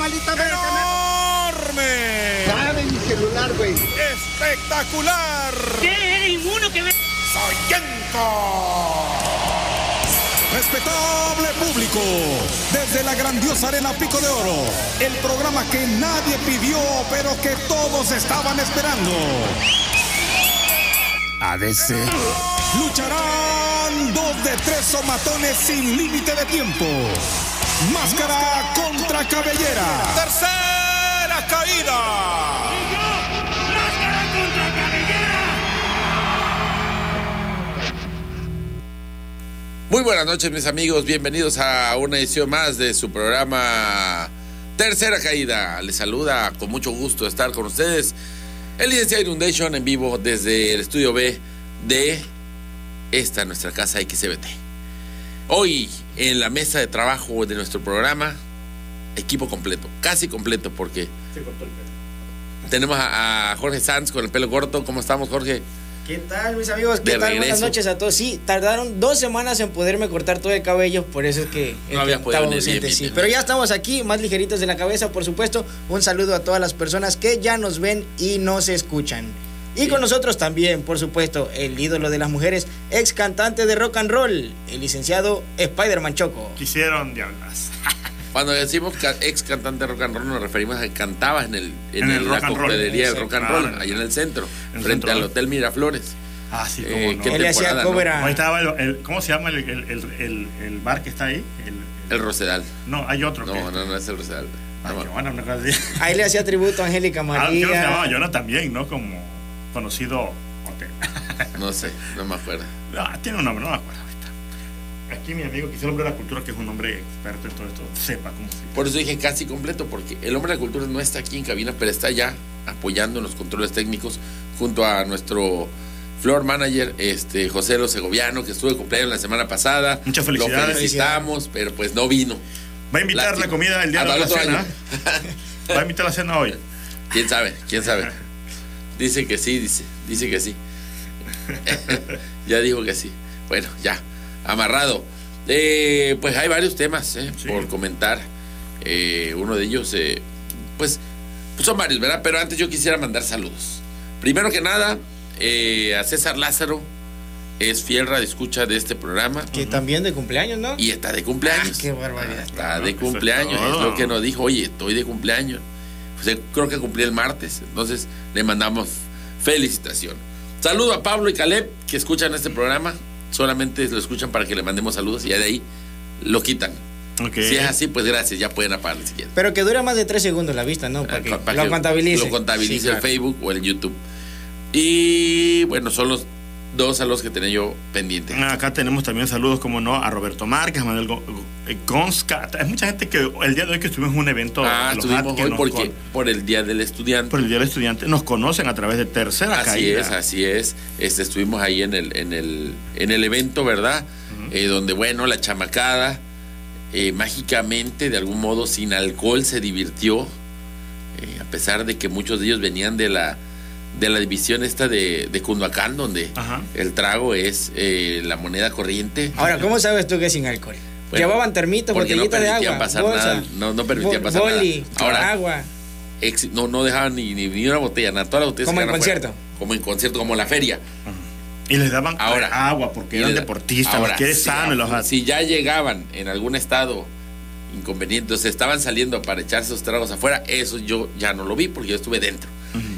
maldita verga. ¡Enorme! Dame mi celular, güey. ¡Espectacular! ¿Qué? ¿Eres inmuno que me.? ¡Soyenco! Respetable público, desde la grandiosa arena Pico de Oro, el programa que nadie pidió, pero que todos estaban esperando. ADC. Lucharán dos de tres somatones sin límite de tiempo. Máscara contra cabellera. Tercera caída. ¡Máscara contra cabellera! Muy buenas noches mis amigos, bienvenidos a una edición más de su programa Tercera Caída. Les saluda con mucho gusto estar con ustedes el licenciado Inundation en vivo desde el estudio B de esta nuestra casa XBT. Hoy en la mesa de trabajo de nuestro programa, equipo completo, casi completo porque tenemos a, a Jorge Sanz con el pelo corto. ¿Cómo estamos Jorge? ¿Qué tal, mis amigos? ¿Qué De tal? regreso. Buenas noches a todos. Sí, tardaron dos semanas en poderme cortar todo el cabello, por eso es que No había podido estaba venir ausente, bien, bien, sí. bien, Pero ya estamos aquí, más ligeritos de la cabeza, por supuesto. Un saludo a todas las personas que ya nos ven y nos escuchan. Y con nosotros también, por supuesto, el ídolo de las mujeres, ex cantante de rock and roll, el licenciado Spider-Man Choco. Quisieron diablas. Cuando decimos ex cantante de rock and roll nos referimos a que cantabas en, el, en, En el el- rock la and roll. coctelería del rock and claro, roll, en- ahí en el centro, en el frente centro, al ¿no? Hotel Miraflores. Ah, sí, cómo Eh, no. ¿qué Él le hacía no? cover a- Ahí estaba el, el- ¿Cómo se llama el, el, el, el- el bar que está ahí? El, El Rosedal. no, hay otro. No, que, no, no es el Rosedal. No, bueno. Ahí le hacía tributo a Angélica Ah, creo que se llamaba María. Jonah también, ¿no? Como conocido hotel. no sé, no me acuerdo. No, tiene un nombre, no me acuerdo ahorita. Aquí mi amigo, quizá el hombre de la cultura, que es un hombre experto en todo esto, sepa cómo se Por eso dije casi completo, porque el hombre de la cultura no está aquí en cabina, pero está ya apoyando en los controles técnicos junto a nuestro floor manager, este José Lo Segoviano, que estuvo de cumpleaños la semana pasada. Muchas Lo felicidades. felicitamos, pero pues no vino. Va a invitar Lástima. la comida el día Hasta de la cena. Va a invitar la cena hoy. ¿Quién sabe? ¿Quién sabe? Dice que sí, dice, dice que sí. ya dijo que sí. Bueno, ya, amarrado. Eh, pues hay varios temas eh, Sí. por comentar. Eh, uno de ellos, eh, pues, pues son varios, ¿verdad? Pero antes yo quisiera mandar saludos. Primero que nada, eh, a César Lázaro, es fiel escucha de este programa Que también de cumpleaños, ¿no? y está de cumpleaños. Ah, qué barbaridad. Está de eso es cumpleaños, es, lo que nos dijo, oye, estoy de cumpleaños. Pues él creo que cumplí el martes, entonces le mandamos felicitación. Saludo a Pablo y Caleb que escuchan este programa, solamente lo escuchan para que le mandemos saludos y ya de ahí lo quitan. Si es así, pues gracias, ya pueden apagarle si quieren. Pero que dura más de tres segundos la vista, ¿no? Para que Para lo contabilice. Lo contabilice Sí, claro. el Facebook o el YouTube. Y bueno, son los dos a los que tenía yo pendiente. Acá tenemos también saludos, como no, a Roberto Márquez, a Manuel eh, Gonzca. Hay mucha gente que el día de hoy que estuvimos en un evento Ah, estuvimos hoy porque, por el Día del Estudiante. por el Día del Estudiante nos conocen a través de Tercera Así Caída. es, así es. Este, estuvimos ahí en el, en el, en el evento, ¿verdad? Eh, donde, bueno, la chamacada eh, mágicamente, de algún modo, sin alcohol, se divirtió. eh, a pesar de que muchos de ellos venían de la, de la división esta de, de Cunduacán, donde Ajá. el trago es eh, la moneda corriente. Ahora, ¿cómo sabes tú que es sin alcohol? Bueno, Llevaban termitos, porque no botellitas de permitían agua, pasar bolsa, nada, no- no permitían pasar nada. Ahora, agua. Ex- no, no dejaban ni, ni, ni una botella, nada. Todas las botellas Como en concierto. Como en concierto, como la feria. Y les daban Ahora. agua porque eran deportistas, ahora, que si, sano los HAT. si ya llegaban en algún estado inconveniente, sea, estaban saliendo para echarse esos tragos afuera, eso yo ya no lo vi porque yo estuve dentro.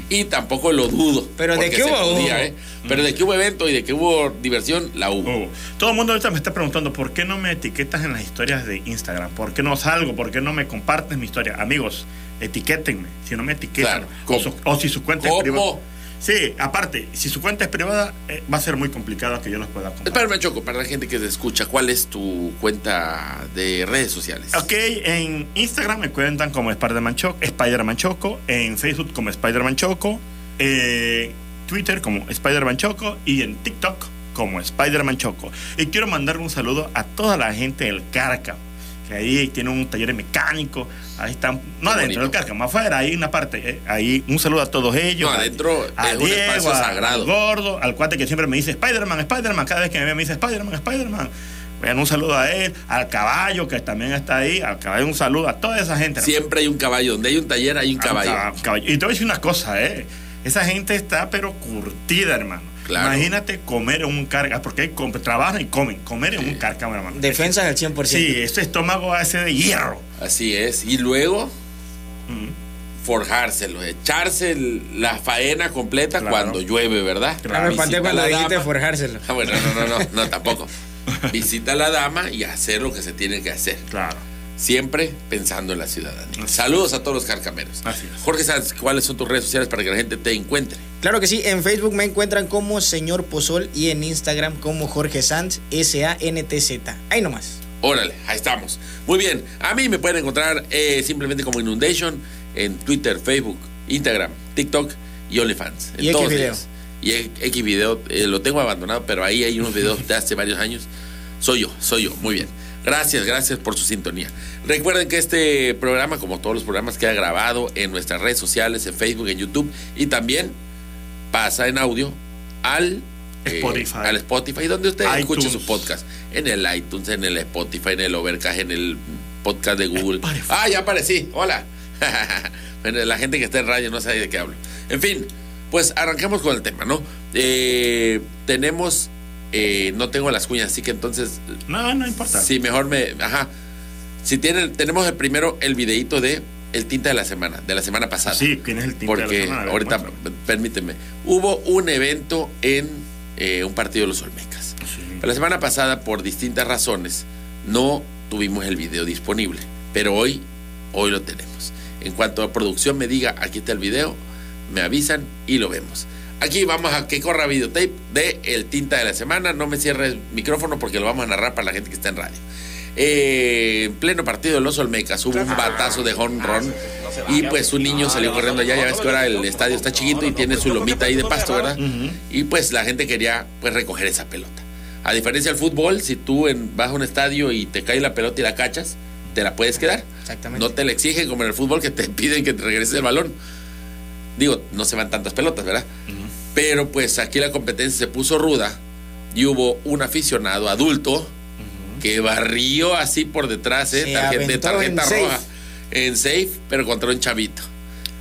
Y tampoco lo dudo. Pero de que se hubo, podía. ¿eh? Pero de que hubo evento y de que hubo diversión, la hubo. Todo el mundo ahorita me está preguntando por qué no me etiquetas en las historias de Instagram, por qué no salgo, por qué no me compartes mi historia. Amigos, etiquétenme. Si no me etiquetan, Claro. o, ¿Cómo? su, o si su cuenta ¿Cómo? es privada. Sí, aparte, si su cuenta es privada, eh, va a ser muy complicado que yo los pueda compartir. Espérame, Choco, para la gente que te escucha, ¿cuál es tu cuenta de redes sociales? Ok, en Instagram me cuentan como Spider-Man Choco, Spider-Man Choco, en Facebook como Spider-Man Choco, eh, Twitter como Spider-Man Choco y en TikTok como Spider-Man Choco. Y quiero mandar un saludo a toda la gente del Carca, que ahí tiene un taller mecánico, ahí están, no Qué adentro del. Carca, más afuera, ahí una parte, eh, ahí un saludo a todos ellos. No, a- adentro a es un espacio a- sagrado. al gordo, al cuate que siempre me dice Spider-Man, Spider-Man, cada vez que me ve me dice Spider-Man, Spider-Man. Vean un saludo a él, al caballo que también está ahí, al caballo un saludo a toda esa gente. Siempre hay un caballo. Donde hay un taller hay un caballo. cab- caballo. Y te voy a decir una cosa, ¿eh? Esa gente está pero curtida, hermano. Claro. Imagínate comer en un carga, porque hay com- trabajan y comen, comer en un cárcamo, hermano. Defensas al 100%. Sí, ese estómago hace de hierro. Así es. Y luego Mm, forjárselo, echarse el- la faena completa Claro. cuando llueve, ¿verdad? Ah, me cuando dijiste dama. forjárselo. Ah, bueno, no, no, no, no, tampoco. Visita a la dama y hacer lo que se tiene que hacer. Claro. Siempre pensando en la ciudadanía. Saludos a todos los carcameros. Así es. Jorge Sanz, ¿cuáles son tus redes sociales para que la gente te encuentre? Claro que sí, en Facebook me encuentran como Señor Pozol y en Instagram como Jorge Sanz, S-A-N-T-Z. Ahí nomás. Órale, ahí estamos. Muy bien, a mí me pueden encontrar eh, simplemente como Inundation en Twitter, Facebook, Instagram, TikTok y OnlyFans. En Y todos Xvideo. ellos. Y X video, eh, lo tengo abandonado, pero ahí hay unos videos de hace varios años. Soy yo, soy yo, muy bien. Gracias, gracias por su sintonía. Recuerden que este programa, como todos los programas, queda grabado en nuestras redes sociales, en Facebook, en YouTube y también pasa en audio al eh, Spotify. al Spotify, donde usted iTunes. escuche su podcast. En el iTunes, en el Spotify, en el Overcast, en el podcast de Google. Spotify. Ah, ya aparecí. Hola. Bueno, la gente que está en radio no sabe de qué hablo. En fin, pues arranquemos con el tema, ¿no? Eh, tenemos. Eh, no tengo las cuñas, así que entonces. No, no importa. Sí, mejor me. Ajá. Si tienen, tenemos el primero el videito de el tinta de la semana, de la semana pasada. Sí, ¿quién es el tinte de la Porque semana? Ver, ahorita, muéstrame. permíteme, hubo un evento en eh, un partido de los Olmecas. Sí. Pero la semana pasada, por distintas razones, no tuvimos el video disponible. Pero hoy, hoy lo tenemos. En cuanto a producción me diga, aquí está el video, me avisan y lo vemos. Aquí vamos a que corra videotape de El Tinta de la Semana. No me cierre el micrófono porque lo vamos a narrar para la gente que está en radio. Eh, en pleno partido de los Olmecas hubo un batazo de home run y pues un niño salió corriendo allá. Ya ves que ahora el estadio está chiquito y tiene su lomita ahí de pasto, ¿verdad? Y pues la gente quería pues recoger esa pelota. A diferencia del fútbol, si tú en- vas a un estadio y te cae la pelota y la cachas, te la puedes quedar. Exactamente. No te la exigen como en el fútbol que te piden que te regreses el balón. Digo, no se van tantas pelotas, ¿verdad? Pero pues aquí la competencia se puso ruda y hubo un aficionado adulto que barrió así por detrás, ¿eh? Tarjeta, de tarjeta en safe. roja. En safe, pero contra un chavito.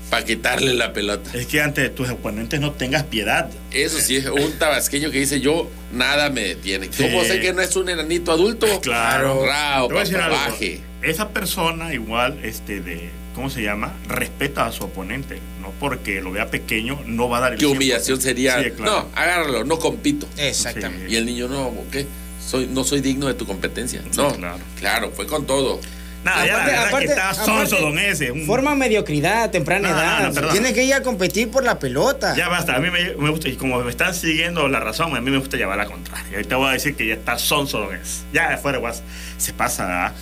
Para quitarle la pelota. Es que ante tus oponentes no tengas piedad. Eso sí, es un tabasqueño que dice yo, nada me detiene. Sí. ¿Cómo sé que no es un enanito adulto? Claro. Rao, Te voy a decir papá, algo. baje. Esa persona igual, este, de, ¿cómo se llama? Respeta a su oponente. No porque lo vea pequeño, no va a dar el Qué 100%. humillación sería. Sí, claro. No, agárralo, no compito. Exactamente. Y el niño, no, ¿qué? Soy, no soy digno de tu competencia. No, claro. claro, fue con todo. Nada, ya la Aparte- que está sonso don ese. un- Forma mediocridad temprana No, no, edad. no, perdón. Tienes que ir a competir por la pelota. Ya basta, a mí me, me gusta, y como me están siguiendo la razón, a mí me gusta llevar la contraria. Ahorita voy a decir que ya está sonso don ese. Ya afuera, guas, se pasa, ¿ah?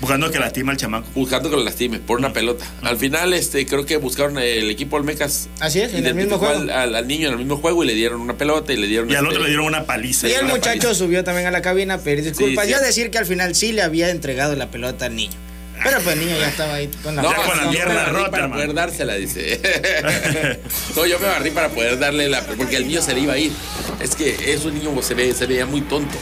Buscando que lastima al chamaco. Buscando que lo lastime por una pelota. Al final, este, creo que buscaron el equipo Olmecas. Así es, en el mismo juego. Al, al- al niño en el mismo juego y le dieron una pelota y le dieron. Y al este, otro le dieron una paliza. Y el muchacho paliza. subió también a la cabina a pedir disculpas Sí, y a sí. decir que al final sí le había entregado la pelota al niño. Pero pues el niño ya estaba ahí con la No, con la pierna rota, para poder dársela, dice. no, yo me barrí para poder darle la. Porque el niño se le iba a ir. Es que es un niño se, ve, se veía muy tonto.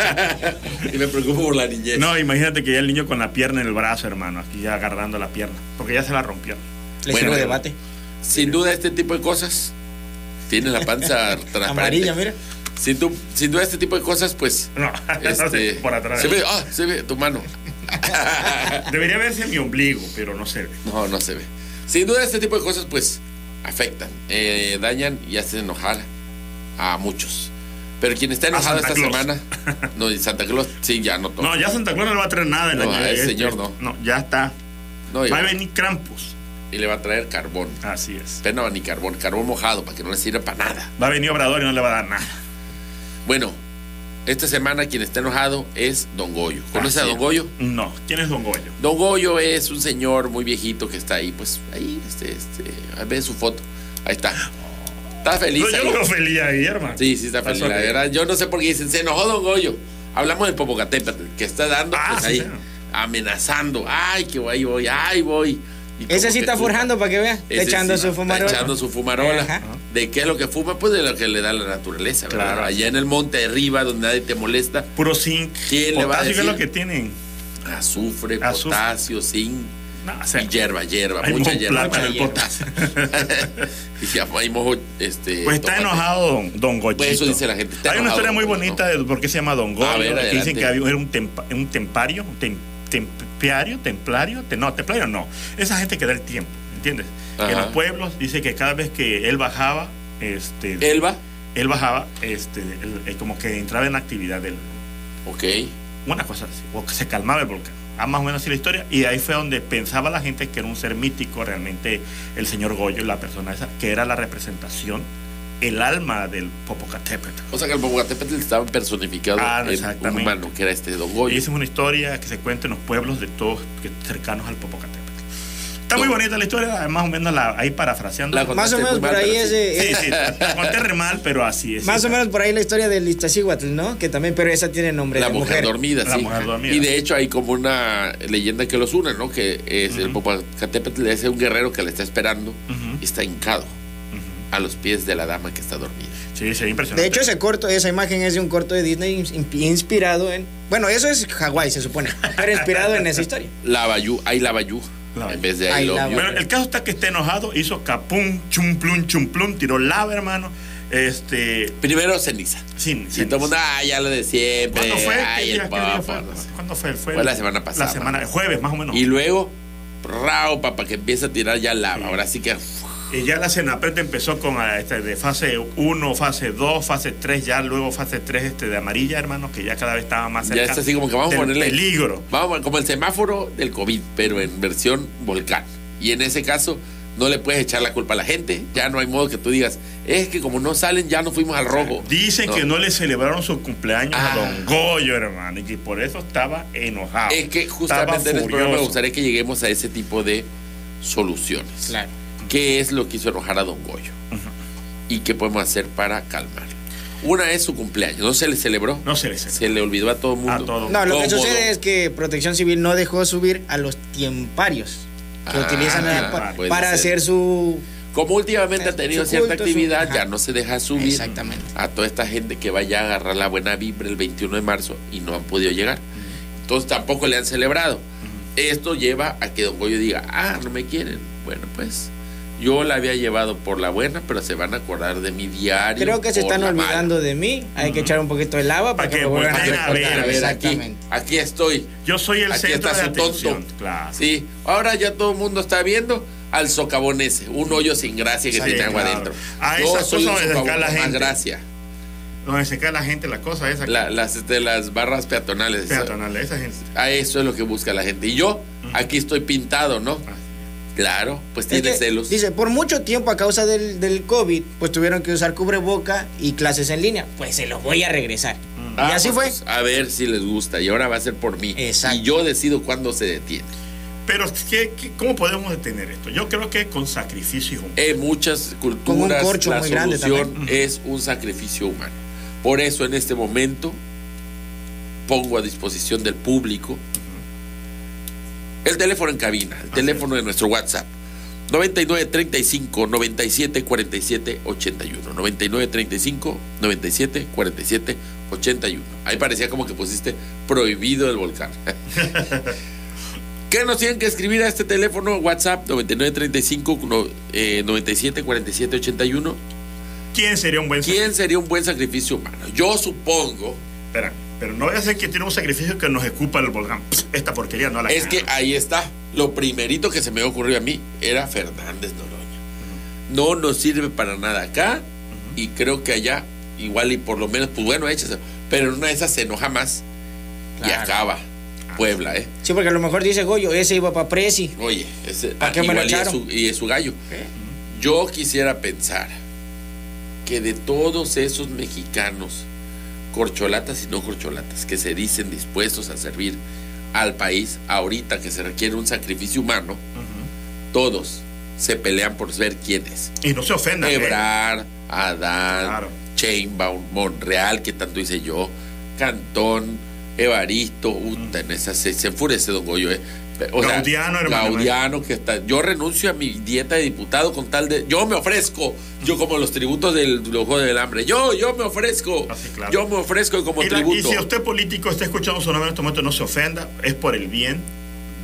y me preocupo por la niñez. No, imagínate que ya el niño con la pierna en el brazo, hermano, aquí ya agarrando la pierna, porque ya se la rompió. Le Bueno, debate. Sin duda, este tipo de cosas. Tiene la panza transparente. Amarilla, mira. Sin duda, este tipo de cosas, pues. No, este, por atrás. Se ve, ah, se ve tu mano. Debería verse mi ombligo, pero no se ve. No, no se ve. Sin duda, este tipo de cosas, pues, afectan, eh, dañan y hacen enojar a muchos. Pero quien está enojado esta Claus. semana, no, y Santa Claus, sí, ya no todo. No, ya Santa Claus no le va a traer nada. en No, la- a ese este- señor no. No, ya está. No, Va a venir Krampus. y le va a traer carbón. Así es. Pero no, ni carbón, carbón mojado, para que no le sirva para nada. Va a venir Obrador y no le va a dar nada. Bueno, esta semana quien está enojado es Don Goyo. ¿Conoces a Don. Goyo? No. ¿Quién es Don Goyo? Don Goyo es un señor muy viejito que está ahí, pues ahí, este, este, ve su foto. Ahí está. Está feliz. No, yo lo veo feliz ahí, hermano. Sí, sí está feliz, la verdad. Yo no sé por qué dicen, se enojó Don Goyo. Hablamos del Popocatépetl, que está dando, Ah, pues sí, ahí, amenazando. Ay, que ahí voy, ay, voy. Ese sí está forjando para que vea. Está Ese echando sí, su está fumarola. echando su fumarola. Ajá. ¿De qué es lo que fuma? Pues de lo que le da la naturaleza, ¿verdad? Claro. Allá en el monte arriba, donde nadie te molesta, Puro zinc. ¿Quién le va a potasio, que es decir? lo que tienen. azufre, Azufre. potasio, zinc No, o sea, y hierba, hierba, hay mucha hierba. hierba. potasio. y ya hay mojo, este. Pues está enojado don, don Gochito. Pues eso dice la gente, está Hay una historia muy bonita de por qué se llama Don Goyo. A ver, que dicen que había, era un, tempa- un tempario, un tem- templario, templario, te- no, templario no. Esa gente que da el tiempo, ¿entiendes? Ajá. En los pueblos dice que cada vez que él bajaba, este, Elba, él bajaba, este, él- él como que entraba en actividad del, ok. una cosa así, o que se calmaba el volcán. Ah, más o menos así la historia. Y ahí fue donde pensaba la gente que era un ser mítico, realmente el señor Goyo, la persona esa, que era la representación, el alma del Popocatépetl. O sea que el Popocatépetl estaba personificado Ah, en un humano, que era este Don Y esa es una historia que se cuenta en los pueblos de todos cercanos al Popocatépetl. Está muy bonita la historia, más o menos la, ahí parafraseando. La Más o menos por mal, ahí es sí. de- Sí, sí, la conté re mal, pero así es. Más sí, o menos por ahí la historia del Iztaccíhuatl, ¿no? Que también, pero esa tiene nombre La de mujer, mujer. dormida, La sí. mujer dormida. Y de hecho hay como una leyenda que los une, ¿no? Que es el Popocatépetl es un guerrero que le está esperando y está hincado. A los pies de la dama que está dormida. Sí, sí, impresionante. De hecho, ese corto, esa imagen es de un corto de Disney in- inspirado en. Bueno, eso es Hawái, se supone. Pero inspirado en esa historia. Lavayú, hay Lavayú Lava. en vez de I I love love you. Bueno, el caso está que está enojado, hizo capum, chumplum, chumplum, tiró lava, hermano. Este. Primero ceniza. Sin, Y todo el mundo, ah, ya lo de siempre. ¿Cuándo fue? Ay, ¿Qué el día, fue? ¿Cuándo fue? Fue, Fue el- la semana pasada. La semana, jueves más o menos. Y luego, rao, papá, que empieza a tirar ya lava. Ahora sí que. Y ya la Senapret empezó con ah, este, de fase 1, fase 2, fase 3, ya luego fase 3 este, de amarilla, hermano, que ya cada vez estaba más cerca. Ya está así como que vamos a ponerle. peligro. Vamos, como el semáforo del COVID, pero en versión volcán. Y en ese caso, no le puedes echar la culpa a la gente. Ya no hay modo que tú digas, es que como no salen, ya no fuimos al rojo. Dicen que no le celebraron su cumpleaños Ah. a Don Goyo, hermano, y que por eso estaba enojado. Es que justamente en este programa me gustaría que lleguemos a ese tipo de soluciones. Claro. ¿Qué es lo que hizo enojar a Don Goyo? ¿Y qué podemos hacer para calmarlo? Una es su cumpleaños, no se le celebró. No se le celebró. Se le olvidó a todo el mundo. A todo. No, lo que sucede es que Protección Civil no dejó subir a los tiemparios que Ah, utilizan para hacer su. Como últimamente ha tenido culto, cierta actividad, ya no se deja subir Exactamente. a toda esta gente que vaya a agarrar la buena vibra el 21 de marzo y no han podido llegar. Entonces tampoco le han celebrado. Esto lleva a que Don Goyo diga, ah, no me quieren. Bueno, pues yo la había llevado por la buena, pero se van a acordar de mi diario. Creo que se están la mala". olvidando de mí. Hay que echar un poquito de lava para, Para que, que vuelvan a a recordar. ver, A ver, aquí, Exactamente. aquí estoy. Yo soy el Aquí centro está de su tonto. atención. Claro. Sí, ahora ya todo el mundo está viendo al socavón ese, un hoyo sin gracia que Sí, tiene agua claro. adentro. A Yo soy un socavón la gente. gracia. Donde se cae la gente, la cosa esa. La- las, este, las barras peatonales. peatonal, esa gente. A eso es lo que busca la gente. Y yo, aquí estoy pintado, ¿no? Claro, pues Es tiene que, celos. Dice, por mucho tiempo a causa del, del COVID, pues tuvieron que usar cubreboca y clases en línea. Pues se los voy a regresar. Ah, y así pues, fue. A ver si les gusta. Y ahora va a ser por mí. Exacto. Y yo decido cuándo se detiene. Pero, ¿qué, qué- cómo podemos detener esto? Yo creo que con sacrificio humano. En muchas Con un culturas corcho la muy grande solución es un sacrificio humano. Por eso en este momento pongo a disposición del público el teléfono en cabina, el teléfono de nuestro WhatsApp. 9935 97 47 81 9935 97 47 81 ahí parecía como que pusiste prohibido el volcán. ¿Qué nos tienen que escribir a este teléfono WhatsApp 9935 no, eh, 97 47 81 ¿Quién sería un buen ¿Quién sería un buen sacrificio humano? Yo supongo Espera, pero no voy a hacer que tiene un sacrificio que nos escupa el volcán. Esta porquería no la Es que ahí está. Lo primerito que se me ocurrió a mí era Fernández Noroña. No nos sirve para nada acá y creo que allá igual y por lo menos, pues bueno, échase. Pero en una de esas se enoja más y acaba Puebla, ¿eh? Sí, porque a lo mejor dice Goyo, ese iba para Presi. Oye, ese, ¿Para ah, qué igual y es, echaron? su, y es su gallo. Yo quisiera pensar que de todos esos mexicanos, corcholatas y no corcholatas, que se dicen dispuestos a servir al país, ahorita que se requiere un sacrificio humano, todos se pelean por ver quién es. Y no se ofendan. ¿eh? Ebrard, Adán, Claro. Chainbaum, Monreal, que tanto hice yo, Cantón, Evaristo, puta, en esa se, se enfurece Don Goyo, ¿eh? O sea, Gaudiano, hermano. Gaudiano, que está. Yo renuncio a mi dieta de diputado con tal de. Yo me ofrezco. Yo, como los tributos del los Juegos del Hambre. Yo, yo me ofrezco. Ah, claro. Yo me ofrezco como Y, la- y tributo. si usted político está escuchando su nombre en este momento, no se ofenda, es por el bien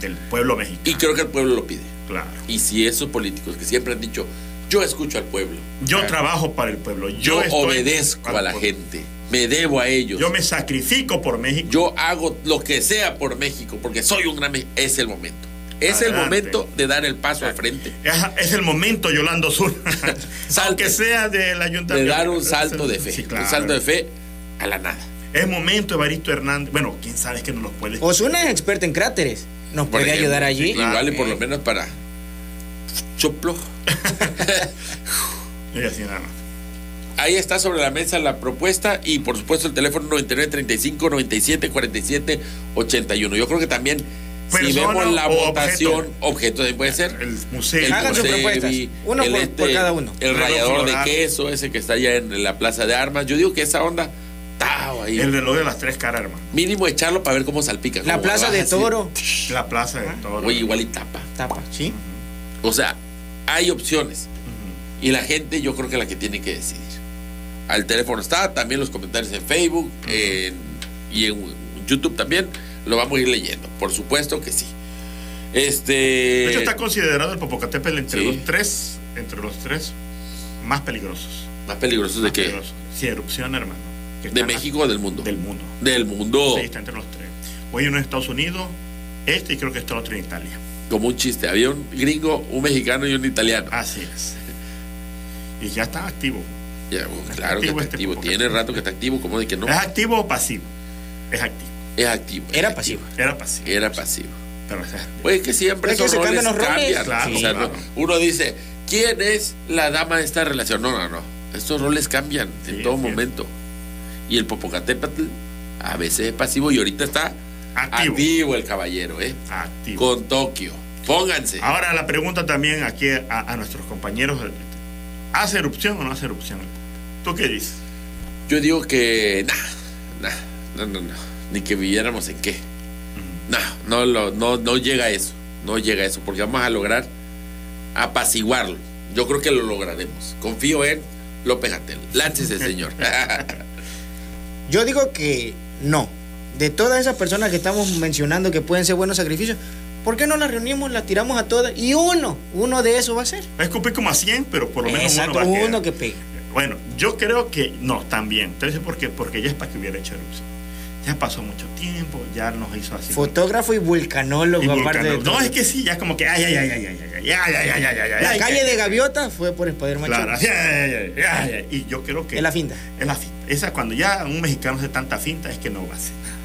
del pueblo mexicano. Y creo que el pueblo lo pide. Claro. Y si esos políticos que siempre han dicho, yo escucho al pueblo. Yo trabajo para el pueblo. Yo, obedezco a la pueblo. gente. Me debo a ellos. Yo me sacrifico por México. Yo hago lo que sea por México porque soy un gran me- Es el momento. Es el momento de dar el paso al frente. Es, el momento, Yolando Sur. Aunque sea del De ayuntamiento. dar un salto de fe. Sí, claro. Un salto de fe a la nada. Es momento, Evaristo Hernández. Bueno, quién sabe que no los puede. Osuna es experto en cráteres. Nos Por puede ejemplo, ayudar allí. Igual y por lo menos para choplo. Y así nada más. Ahí está sobre la mesa la propuesta y por supuesto el teléfono 99 35 97 47 81. Yo creo que también si vemos la votación, objeto. puede ser. El museo. El Hagan propuestas. Uno el por- por cada uno. El de queso, ese que está allá en la plaza de armas. Yo digo que esa onda, tao, ahí. El reloj de las tres caras, hermano. Mínimo echarlo para ver cómo salpica. La plaza de así. toro. La plaza de todo. Oye, igual y tapa. Tapa, ¿sí? O sea, hay opciones. Y la gente yo creo que la que tiene que decidir. Al teléfono está, también los comentarios en Facebook en- y en YouTube también. Lo vamos a ir leyendo. Por supuesto que sí. Este. De hecho, está considerado el Popocatépetl entre Sí. los tres, entre los tres más peligrosos. Más peligrosos de Más qué? Si erupción, hermano. ¿De México o del mundo? Del mundo. Del mundo. Sí, está entre los tres. Hoy uno en Estados Unidos, este y creo que está otro en Italia. Como un chiste. Había un gringo, un mexicano y un italiano. Así es. Y ya está activo. Ya, bueno, claro que está este activo. Tiene rato que está activo. ¿Cómo de que no? ¿Es activo o pasivo? Es activo. Es activo. es Era activo. pasivo. Era pasivo. Era pasivo. Pero es activo. Pues que siempre Es que esos se roles cambian los roles. cambian. Claro, o sea, claro. no- uno dice, ¿quién es la dama de esta relación? No, no, no. Estos roles cambian en todo es momento. Y el Popocatépetl a veces es pasivo y ahorita está Activo. activo, el caballero, ¿eh? Activo. Con Tokio. Pónganse. Ahora la pregunta también aquí a, a nuestros compañeros. ¿Hace erupción o no hace erupción? ¿Tú qué dices? Yo digo que, nah, nah, no, no, no. Ni que viviéramos en qué. No, no, lo- no, no llega a eso. No llega a eso, porque vamos a lograr apaciguarlo. Yo creo que lo lograremos. Confío en López Gatel. Láncese, señor. Yo digo que no. De todas esas personas que estamos mencionando que pueden ser buenos sacrificios, ¿por qué no las reunimos, las tiramos a todas? Y uno, uno de esos va a ser. Va a escupir como a 100, pero por lo menos Exacto, uno va a quedar. uno que pegue. Bueno, yo creo que no, también. Entonces, ¿por qué? Porque ya es para que hubiera hecho erupción. Ya pasó mucho tiempo, ya nos hizo así. Fotógrafo y vulcanólogo, Y aparte de todo. No, es que sí, ya como que ay, ay, ay, ay, ay, ay, ay, ay, ay, ay, ay, ay, La ay, calle de Gaviota fue por. Claro, así, ay, ay, ay, ay, ay, y yo creo que Es la finta. es la finta. Esa cuando ya un mexicano hace tanta finta es que no va a hacer nada.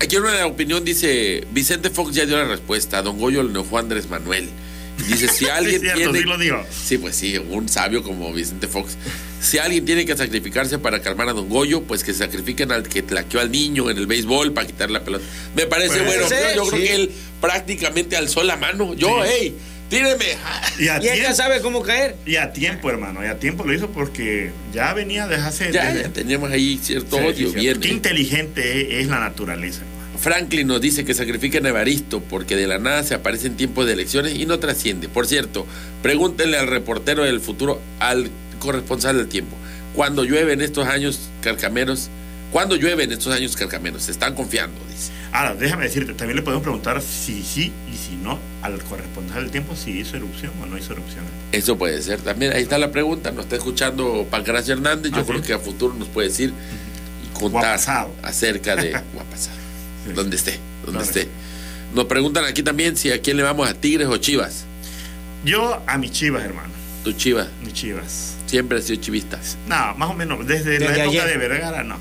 Aquí una opinión dice, Vicente Fox ya dio la respuesta, Don Goyo enojó a Andrés Manuel. Dice, si alguien Sí, cierto, tiene... sí lo digo. Sí, pues sí, un sabio como Vicente Fox. Si alguien tiene que sacrificarse para calmar a Don Goyo, pues que sacrifiquen al que tlaqueó al niño en el béisbol para quitar la pelota. Me parece Puede bueno. ser, Yo creo sí. que él prácticamente alzó la mano. Yo, Sí. hey, tíreme. Y a, Y ella sabe cómo caer. y a tiempo, hermano, y a tiempo lo hizo porque ya venía desde hace... Ya, desde- ya teníamos ahí cierto Sí, odio. sí. bien. Qué eh. inteligente es, es la naturaleza, hermano. Franklin nos dice que sacrifiquen a Evaristo porque de la nada se aparece en tiempos de elecciones y no trasciende. Por cierto, pregúntenle al reportero del futuro, al corresponsal del tiempo, cuando llueve en estos años carcameros, cuando llueve en estos años carcameros, se están confiando, dice. Ahora, déjame decirte, también le podemos preguntar si sí y si no al corresponsal del tiempo si hizo erupción o no hizo erupción. Eso puede ser también. Ahí está la pregunta. Nos está escuchando Pancracio Hernández. Yo Ah, creo sí. que a futuro nos puede decir y contar Guapasado. acerca de Guapasado. Sí. Donde esté, donde esté. Nos preguntan aquí también si a quién le vamos a Tigres o Chivas. Yo a mis chivas, hermano. Tu Chivas Mis chivas. siempre ha sido chivista. No, más o menos, desde, la época ayer. de Vergara, no.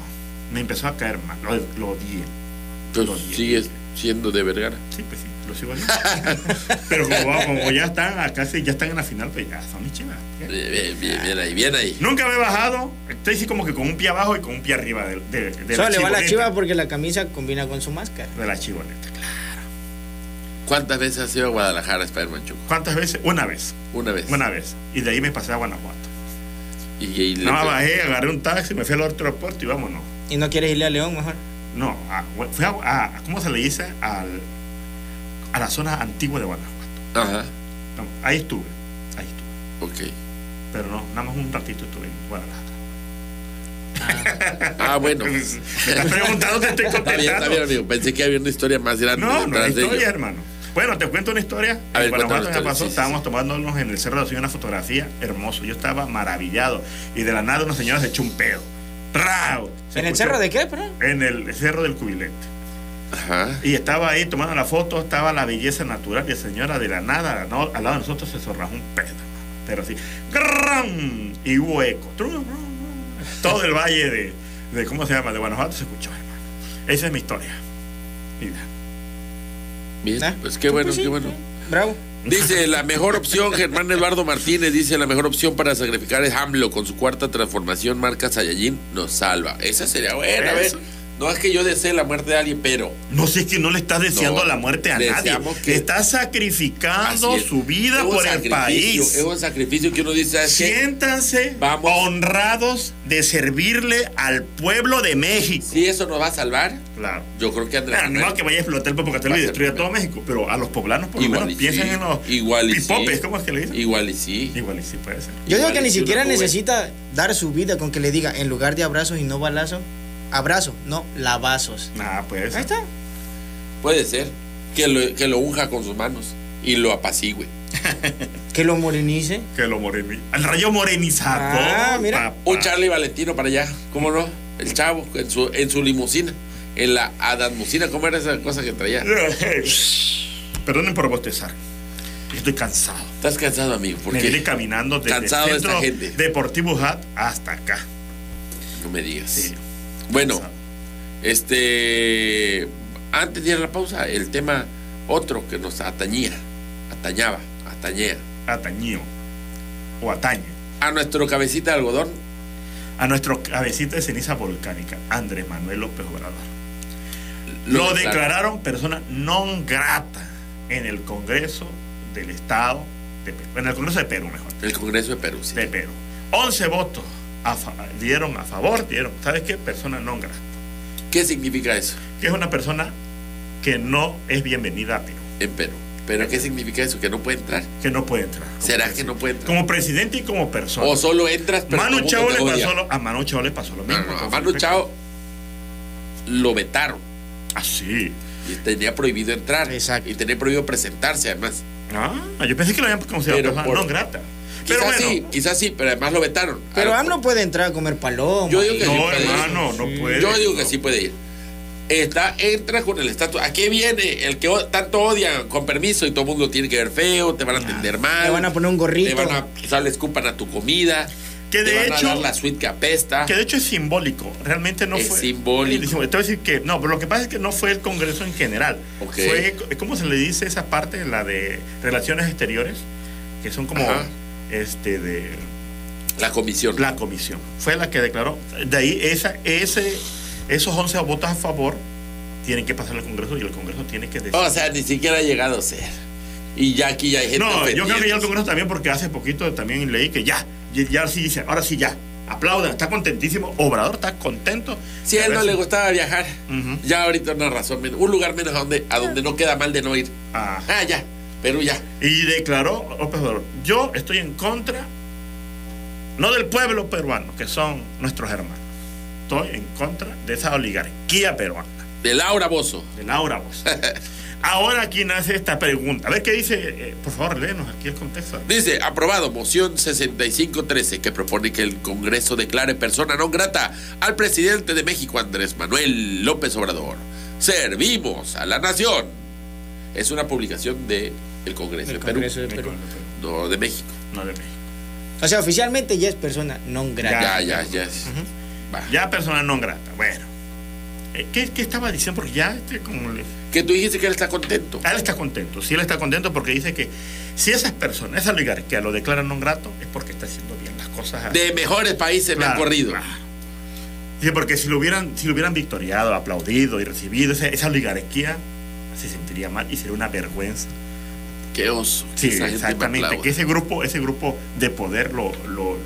Me empezó a caer mal, lo, lo odié. Odié. sigues siendo de Vergara. Sí, pues sí, lo sigo. Pero como, ya están acá, ya están en la final, pues ya son mis chivas. Bien, bien, bien, bien ahí, bien ahí. Nunca me he bajado, estoy así como que con un pie abajo y con un pie arriba de, de, de Solo le va la chiva porque la camisa combina con su máscara. De la chivoneta, claro. ¿Cuántas veces has ido a Guadalajara, Spider-Man Choco? ¿Cuántas veces? Una vez, Una vez. una vez. Y de ahí me pasé a Guanajuato. Y, y le- No, bajé, agarré un taxi, me fui al otro aeropuerto y vámonos. Y no quieres irle a León mejor. No, a, fui a, a- ¿cómo se le dice? Al a la zona antigua de Guanajuato. Ajá. No, ahí estuve, ahí estuve. Ok. Pero no, nada más un ratito estuve en Guadalajara. Ah, bueno. Me estás preguntando, te estoy Está bien, está contestando. bien, amigo. Pensé que había una historia más grande. No, no de ello. historia, hermano. Bueno, te cuento una historia. A ver, en Guanajuato me pasó, historia, sí, estábamos sí. tomándonos en el Cerro de la Ciudad una fotografía hermoso. Yo estaba maravillado. Y de la nada una señora se echó un pedo. ¿En el cerro de qué, perdón? En el Cerro del Cubilete. Ajá. Y estaba ahí tomando la foto, estaba la belleza natural y la señora de la nada, ¿no? al lado de nosotros se zorrajó un pedo, hermano. pero así, y hubo eco. Todo el valle de, de, ¿cómo se llama? De Guanajuato se escuchó, hermano. Esa es mi historia. Mira. Bien, Ah, pues qué bueno, pues sí, qué bueno. Bravo. Dice, la mejor opción, Germán Eduardo Martínez, dice, la mejor opción para sacrificar es AMLO con su cuarta transformación, marca Saiyajin, nos salva. Esa sería buena. Eso. No es que yo desee la muerte de alguien, pero No sé, es que no le estás deseando No, la muerte a nadie. que- Estás sacrificando es. su vida por el país. Es un sacrificio que uno dice. Siéntanse Vamos. honrados de servirle al pueblo de México. Si eso nos va a salvar, Claro. yo creo que Andrés Manuel- no que vaya a explotar el Va Popocatépetl a y destruya todo. México, pero a los poblanos por lo Igual menos y piensan sí. en los Igual y pipopes, sí. ¿cómo es que le dicen? Igual y sí. Igual y sí puede ser. Yo digo Igual que ni siquiera necesita dar su vida con que le diga, en lugar de abrazos y no balazo, abrazo, no lavazos. Ah, puede ser. Ahí está. Puede ser que lo, que lo unja con sus manos y lo apacigüe. Que lo morenice. Que lo moreni... Al rayo morenizado. Ah, mira. papá. Un Charlie Valentino para allá, ¿cómo no? El chavo, en su, en su limusina, en la Adammusina, ¿cómo era esa cosa que traía? Perdonen por bostezar. Estoy cansado. Estás cansado, amigo, Me vine porque caminando desde Cansado de el esta centro gente. Deportivo Hat hasta acá. no me digas. Sí. Bueno, este, antes de ir a la pausa, el tema otro que nos atañía, atañaba, atañea, Atañío. O atañe. a nuestro cabecita de algodón, A nuestro cabecita de ceniza volcánica, Andrés Manuel López Obrador. Lo, declara- declararon persona non grata en el Congreso del Estado de Perú. En el Congreso de Perú, mejor. El Congreso de Perú, sí. De Perú. 11 votos a dieron a favor, dieron, ¿sabes qué? Persona non grata. ¿Qué significa eso Que es una persona que no es bienvenida a Perú. en Perú? ¿Pero qué significa eso? ¿Que no puede entrar? Que no puede entrar. ¿Será que no puede entrar? Como presidente y como persona. O solo entras, pero Manu Chao le pasó lo, a Manu Chao le pasó lo No, mismo. no, a Manu Felipe Chao lo vetaron Ah, sí. y tenía prohibido entrar Exacto. y tenía prohibido presentarse además. Ah, yo pensé que lo habían considerado persona por- non grata. Pero Quizás bueno, sí, quizás sí, pero además lo vetaron. Pero Ahora, AMLO puede entrar a comer paloma. Yo digo que sí no, puede ir. hermano, no Sí. puede. Yo digo que no. sí puede ir. Está, entra con el estatus. ¿A qué viene? El que tanto odia con permiso y todo el mundo tiene que ver feo, te van a atender mal. Le van a poner un gorrito. Te van a, quizás le escupan a tu comida. Que de te van hecho- a dar la suite que apesta. Que de hecho es simbólico. Realmente no Es fue. simbólico. Te voy a decir que. No, pero lo que pasa es que no fue el Congreso en general. Fue. ¿Cómo se le dice esa parte? La de relaciones exteriores. Que son como. Ajá. Este, de. La comisión. La comisión. Fue la que declaró. De ahí, esa, ese, esos 11 votos a favor tienen que pasar al Congreso y el Congreso tiene que decir. O sea, ni siquiera ha llegado a ser. Y ya aquí ya hay gente. No, yo creo que ya el. Congreso también, porque hace poquito también leí que ya, ya, sí dice, ahora sí ya, aplaudan, está contentísimo, Obrador está contento. Si a él no le gustaba viajar, Ujú. ya ahorita una razón. Un lugar menos a donde, a donde no queda mal de no ir. Ah, Ah, ya. Perú ya. y declaró López Obrador, yo estoy en contra, no del pueblo peruano, que son nuestros hermanos, estoy en contra de esa oligarquía peruana, De Laura Bozo. de Laura Bozo. Ahora aquí nace esta pregunta, a ver qué dice, eh, por favor, léenos aquí el contexto. Dice, aprobado, moción 6513, que propone que el Congreso declare persona no grata al presidente de México, Andrés Manuel López Obrador. Servimos a la nación. Es una publicación de el Congreso Del de Perú, de Perú. no de México. No de México. O sea, oficialmente ya es persona non Ya, grata. ya, ya. es- Va. Ya persona no grata, bueno. Eh, ¿Qué, qué estaba diciendo? Porque ya, este, como le- Que tú dijiste que él está contento. Ah, Él está contento, sí, él está contento porque dice que si esas personas, esa oligarquía lo declaran non grato, es porque está haciendo bien las cosas. De mejores países me han Claro, corrido. claro. Dice, porque si lo hubieran, si lo hubieran victoriado, aplaudido y recibido, esa, esa oligarquía se sentiría mal y sería una vergüenza. Qué oso. que Sí, me exactamente. Que ese grupo, ese grupo de poder lo, lo,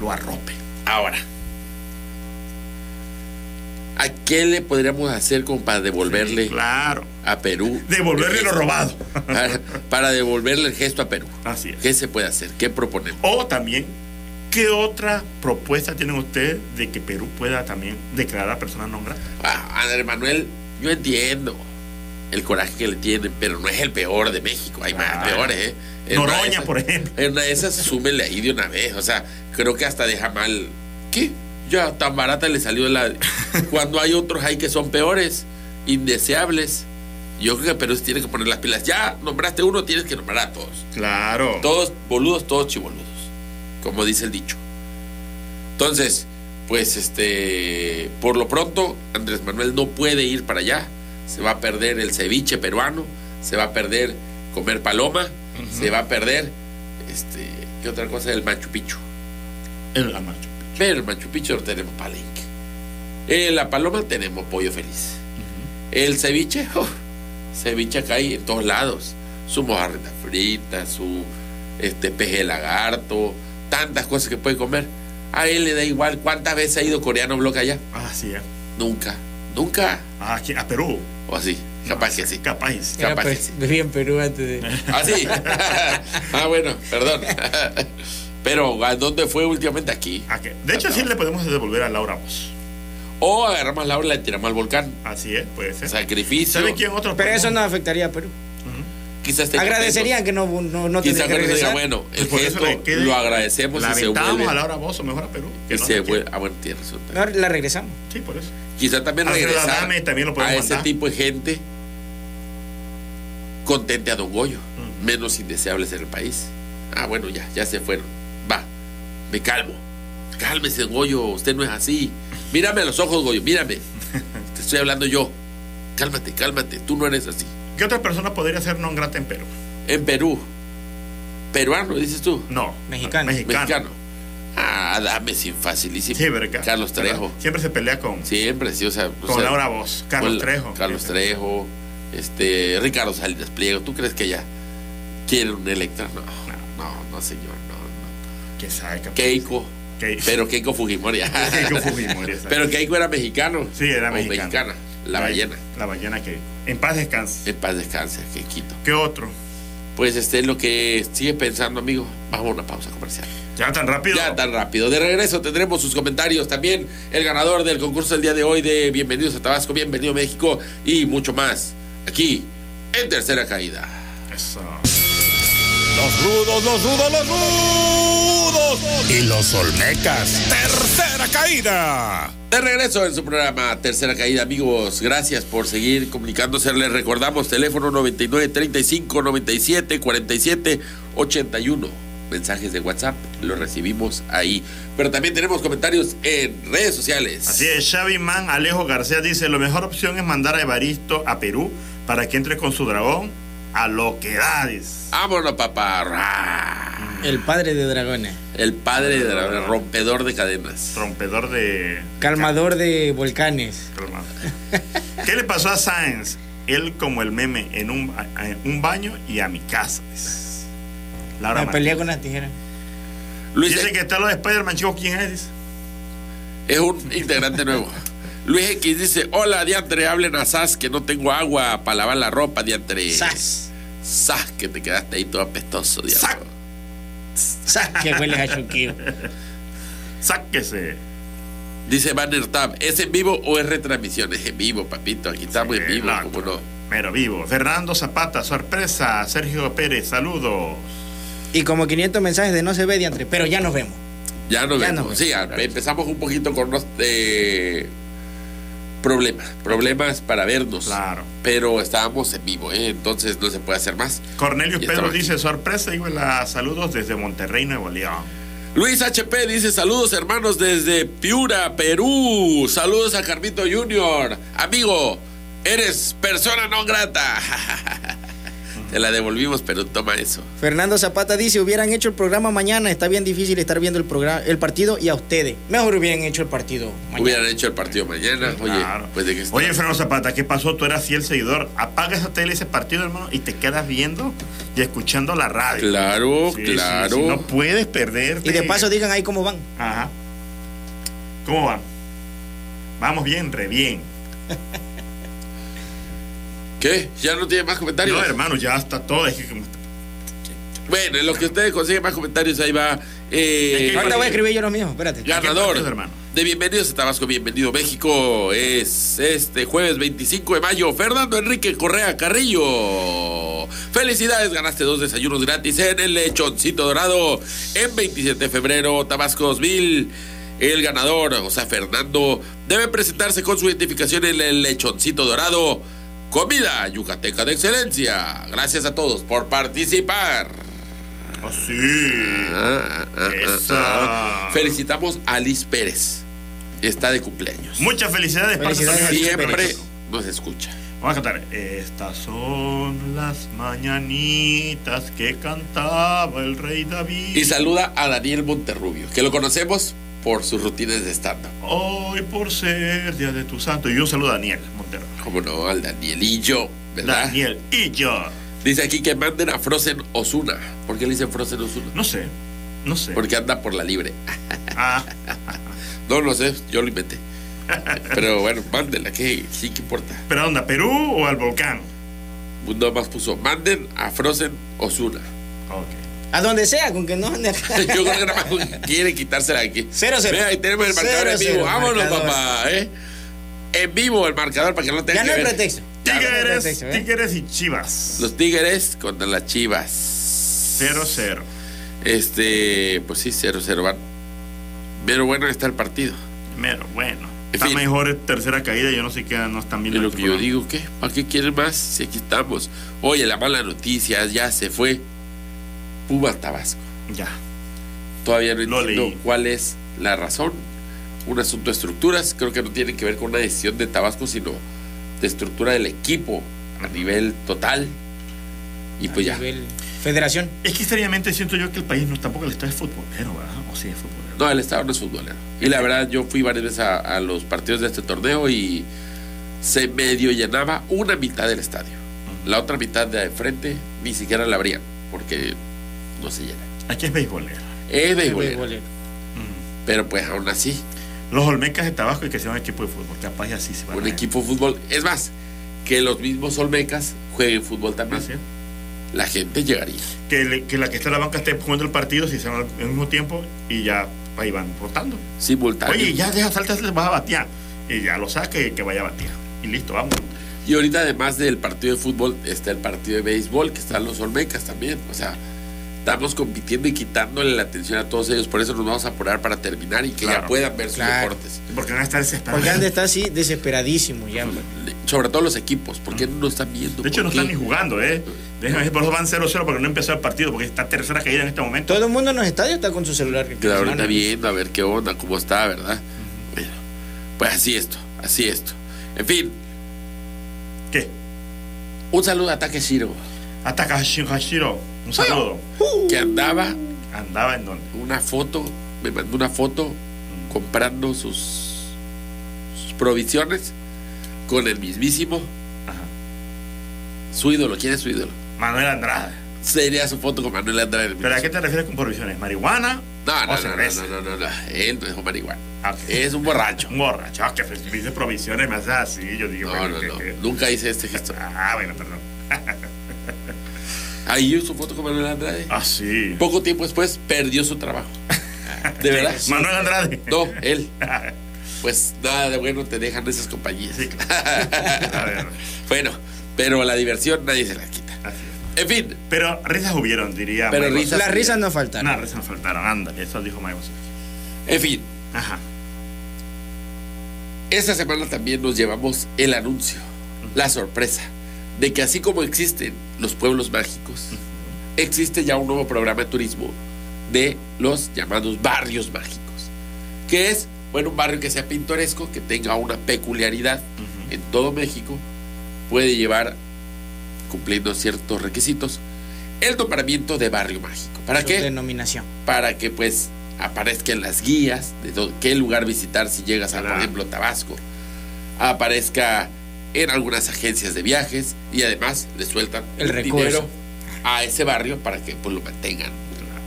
lo arrope. Ahora, ¿A qué le podríamos hacer como para devolverle Claro. a Perú? Devolverle lo robado. Para, para devolverle el gesto a Perú. Así es. ¿Qué se puede hacer? ¿Qué proponemos? O también, ¿qué otra propuesta tienen ustedes de que Perú pueda también declarar a personas no gratas? Ah, Andrés Manuel, yo entiendo el coraje que le tienen, pero no es el peor de México. Hay más Claro. peores, ¿eh? En Noroña, por ejemplo. En una de esas, súmele ahí de una vez. O sea, creo que hasta deja mal. ¿Qué? Ya tan barata le salió la. Cuando hay otros ahí que son peores, indeseables. Yo creo que Perú se tiene que poner las pilas. Ya nombraste uno, tienes que nombrar a todos. Claro. Todos boludos, todos chiboludos. Como dice el dicho. Entonces, pues este. Por lo pronto, Andrés Manuel no puede ir para allá. Se va a perder el ceviche peruano. Se va a perder comer paloma. Se va a perder. Este. ¿Qué otra cosa? El Machu Picchu. El Machu. Pero el Machu Picchu no tenemos palenque. En la paloma tenemos pollo feliz. El ceviche, uf, ceviche acá hay en todos lados. Su mojarrita frita, su este peje de lagarto, tantas cosas que puede comer. A él le da igual cuántas veces ha ido coreano bloque allá. Ah, sí. eh. Nunca, nunca. Ah, aquí, a Perú. O así, capaz que sí. Capaz. capaz pues, que sí. viví en Perú antes de. Ah, sí. ah, bueno, perdón. Pero ¿a dónde fue últimamente aquí? De hecho, sí le podemos devolver a Laura Voz. O agarramos la ola y la tiramos al volcán. Así es, puede ser. Sacrificio. ¿Sabe quién otro? Pero eso no afectaría a Perú. Quizás tenga Agradecerían que no, no, no Quizá tendría que diga, regresar. bueno, el Pues gesto lo agradecemos La y se vuelve. a Laura mejor a Perú. que y no se se vuelve. quiere. Ah, bueno, tiene razón. No, la regresamos. Sí, por eso. Quizá también regresar Adame también lo a ese tipo de gente contente a Don Goyo, Mm. menos indeseables en el país. Ah, bueno, ya, ya se fueron. Va, me calmo. Cálmese, Goyo, usted no es así. Mírame a los ojos, Goyo, mírame. Te estoy hablando yo. Cálmate, cálmate, tú no eres así. ¿Qué otra persona podría ser non grata en Perú? En Perú, peruano, dices tú. No. Mexicano. Mexicano. Mexicano. Ah, dame sin facilísimo. Sí, ¿verdad? Carlos Trejo. Siempre se pelea con, Siempre, sí, o sea. o con sea, Laura Voz. Carlos con Trejo. Carlos Trejo, este, Ricardo Salinas Pliego. ¿Tú crees que ella quiere un Electra? No, no, no, señor, no, no. Que sabe capaz. Keiko, Keiko. pero Keiko Fujimori. Keiko Fujimori, pero Keiko era mexicano. Sí, era o mexicano. mexicana. La ballena. La ballena que. En paz descanse. En paz descanse, Keikito. ¿Qué otro? Pues este es lo que sigue pensando, amigo. Vamos a una pausa comercial. Ya tan rápido. Ya tan rápido. De regreso tendremos sus comentarios. También el ganador del concurso del día de hoy de Bienvenidos a Tabasco, Bienvenido a México y mucho más. Aquí, en Tercera Caída. Eso. Los rudos, los rudos, los rudos. Y los olmecas. Tercera caída. De regreso en su programa Tercera Caída, amigos. Gracias por seguir comunicándose. Les recordamos teléfono 99 35 97 47 81. Mensajes de WhatsApp los recibimos ahí. Pero también tenemos comentarios en redes sociales. Así es, Xavi Man Alejo García dice, la mejor opción es mandar a Evaristo a Perú para que entre con su dragón a lo que da. dice. Vámonos, papá. El padre de dragones. El padre del rompedor de cadenas. Rompedor de... Calmador de volcanes. Calmado. ¿Qué le pasó a Sáenz? Él como el meme en un, en un baño y a mi casa. Laura Me peleé con las tijeras. Luis Dice que está lo de Spider-Man, chico, ¿quién es? Es un integrante nuevo. Luis X dice: Hola, Diantre, hablen a Sas que no tengo agua para lavar la ropa, Diantre. ¡Sas! Sas, que te quedaste ahí todo apestoso. Sac. ¡Sas! Que hueles a chuquillo. Sáquese. Dice Banner Tab: ¿es en vivo o es retransmisión? Es en vivo, papito. Aquí estamos en vivo, como no. Mero vivo. Fernando Zapata, sorpresa. Sergio Pérez, saludos. Y como 500 mensajes de no se ve diantre, pero ya nos vemos. Ya nos Ya vemos. nos Sí, empezamos un poquito con unos eh, problemas. Problemas para vernos. Claro. Pero estábamos en vivo, ¿eh? entonces no se puede hacer más. Cornelio Pedro dice, sorpresa, igual a saludos desde Monterrey, Nuevo León. Luis HP dice saludos hermanos desde Piura, Perú. Saludos a Carmito Junior. Amigo, eres persona no grata. Te la devolvimos, pero toma eso. Fernando Zapata dice, hubieran hecho el programa mañana, está bien difícil estar viendo el programa, el partido y a ustedes. Mejor hubieran hecho el partido mañana. Hubieran hecho el partido mañana. Oye, Claro. pues de qué está? Oye, Fernando Zapata, ¿qué pasó? Tú eras fiel seguidor. Apaga esa tele, ese partido, hermano, y te quedas viendo y escuchando la radio. Claro, Sí, claro. sí, no puedes perderte. Y de paso digan ahí cómo van. Ajá. ¿Cómo va? Vamos bien, re bien. ¿Qué? ¿Ya no tiene más comentarios? No, hermano, ya está todo. Es que como- Bueno, en lo que ustedes consiguen más comentarios, ahí va. eh, Es que- Ahorita voy a escribir yo los míos, espérate. ganador hermano? de Bienvenidos a Tabasco, Bienvenido México. Es este jueves 25 de mayo. Fernando Enrique Correa Carrillo. Felicidades, ganaste dos desayunos gratis en el Lechoncito Dorado. En 27 de febrero, Tabasco 2000. El ganador, o sea, Fernando, debe presentarse con su identificación en el Lechoncito Dorado. Comida yucateca de excelencia. Gracias a todos por participar. Oh, sí. Ah, ah, ah, ah. Felicitamos a Liz Pérez. Está de cumpleaños. Muchas felicidades, para Felicidades. Siempre nos escucha. Vamos a cantar. Estas son las mañanitas que cantaba el rey David. Y saluda a Daniel Monterrubio, que lo conocemos por sus rutinas de stand-up. Hoy por ser día de tu santo. Y un saludo a Daniel Montero. Como no, al Danielillo, ¿verdad? Daniel y yo. Dice aquí que manden a Frozen Osuna. ¿Por qué le dicen Frozen Osuna? No sé. No sé. Porque anda por la libre. Ah, No lo sé, yo lo inventé. Pero bueno, mándenla, que sí que importa. ¿Pero a dónde? ¿A Perú o al volcán? Nada más puso, manden a Frozen Osuna. Ok. A donde sea, con que no ande acá. Yo creo que nada más quiere quitársela aquí. Cero, cero. Vea, ahí tenemos el marcador Cero, en vivo. cero, Vámonos, marcador. papá, ¿eh? En vivo el marcador para que no tenga Ya no que hay ver. pretexto. Ya no hay Tigres, pretexto, ¿eh? Tigres y Chivas. Los Tigres contra las Chivas. 0-0. Este, pues sí, 0-0 van. Pero bueno está el partido. Mero, bueno. En Está fin. mejor tercera caída. Yo no sé qué no están Y viendo. lo este que yo digo, ¿qué? ¿Para qué quieren más? Si aquí estamos. Oye, la mala noticia, ya se fue. Pumas Tabasco. Ya. Todavía no Lo entiendo leí. cuál es la razón. Un asunto de estructuras. Creo que no tiene que ver con una decisión de Tabasco, sino de estructura del equipo a nivel total. Y pues ya. Nivel Federación. Es que seriamente siento yo que el país no tampoco el estado es futbolero, ¿verdad? O sí es futbolero. No, el Estado no es futbolero. Y la verdad, yo fui varias veces a, a los partidos de este torneo y se medio llenaba una mitad del estadio. La otra mitad de frente ni siquiera la abrían, porque no se llena. Aquí es beisbolero. Es beisbolero, Beisbolero. pero pues aún así, Los Olmecas de Tabasco y que sea un equipo de fútbol. Capaz y así se van un a equipo de fútbol. Es más, que los mismos Olmecas jueguen fútbol también. Así es. La gente llegaría. Que, le- que la que está en la banca esté jugando el partido si se van al mismo tiempo y ya ahí van rotando. Simultáneo. Oye, ya deja saltas, vas a batear. Y ya lo saque que vaya a batear. Y listo, vamos. Y ahorita, además del partido de fútbol, está el partido de béisbol, que están los Olmecas también. O sea, estamos compitiendo y quitándole la atención a todos ellos. Por eso nos vamos a apurar para terminar y que ya Claro. puedan ver sus Claro. deportes. Porque van a estar desesperados. Porque ande está así desesperadísimo ya. Sobre todo los equipos. ¿Por qué no están viendo? De hecho, no están ni jugando, ¿eh? Por eso van 0-0 porque no empezó el partido, porque está tercera caída en este momento. Todo el mundo en los estadios está con su celular. Que ahorita Hermano. viendo a ver qué onda, cómo está, ¿verdad? Bueno, pues así esto, así esto. En fin, ¿Qué? un saludo a Takeshiro, Ataca Hashiro. Un saludo. que andaba Andaba en donde. una foto, me mandó una foto comprando sus, sus provisiones con el mismísimo, Ajá. su ídolo. ¿Quién es su ídolo? Manuel Andrade. Sería su foto con Manuel Andrade. ¿Pero a qué te refieres con provisiones? ¿Marihuana? No, o no, no, no, no, no, no. Él no marihuana. Ah. Es un borracho. Un borracho. Ah, que me dice provisiones, me hace así. Yo digo, No, no, que- no. que- Nunca hice este gesto. Ah, bueno, perdón. Ahí su foto con Manuel Andrade. Ah, sí. Poco tiempo después perdió su trabajo. ¿De verdad? Manuel Andrade. No, él. Pues nada de bueno te dejan esas compañías. Sí, A ver, Bueno, pero la diversión nadie se la quita. así es. En fin, Pero risas hubieron, diría. Pero risas- Las risas no faltan. No, risas no faltaron, ándale, eso dijo Mike Wazowski. en fin. Ajá. Esta semana también nos llevamos el anuncio, la sorpresa, de que así como existen los pueblos mágicos, existe ya un nuevo programa de turismo de los llamados barrios mágicos. Que es, bueno, un barrio que sea pintoresco, que tenga una peculiaridad en todo México, puede llevar, cumpliendo ciertos requisitos, el nombramiento de barrio mágico. ¿Para Su qué? denominación. para que pues aparezca en las guías de qué lugar visitar si llegas a, por ejemplo, Tabasco. Aparezca en algunas agencias de viajes y además le sueltan El dinero a ese barrio para que pues lo mantengan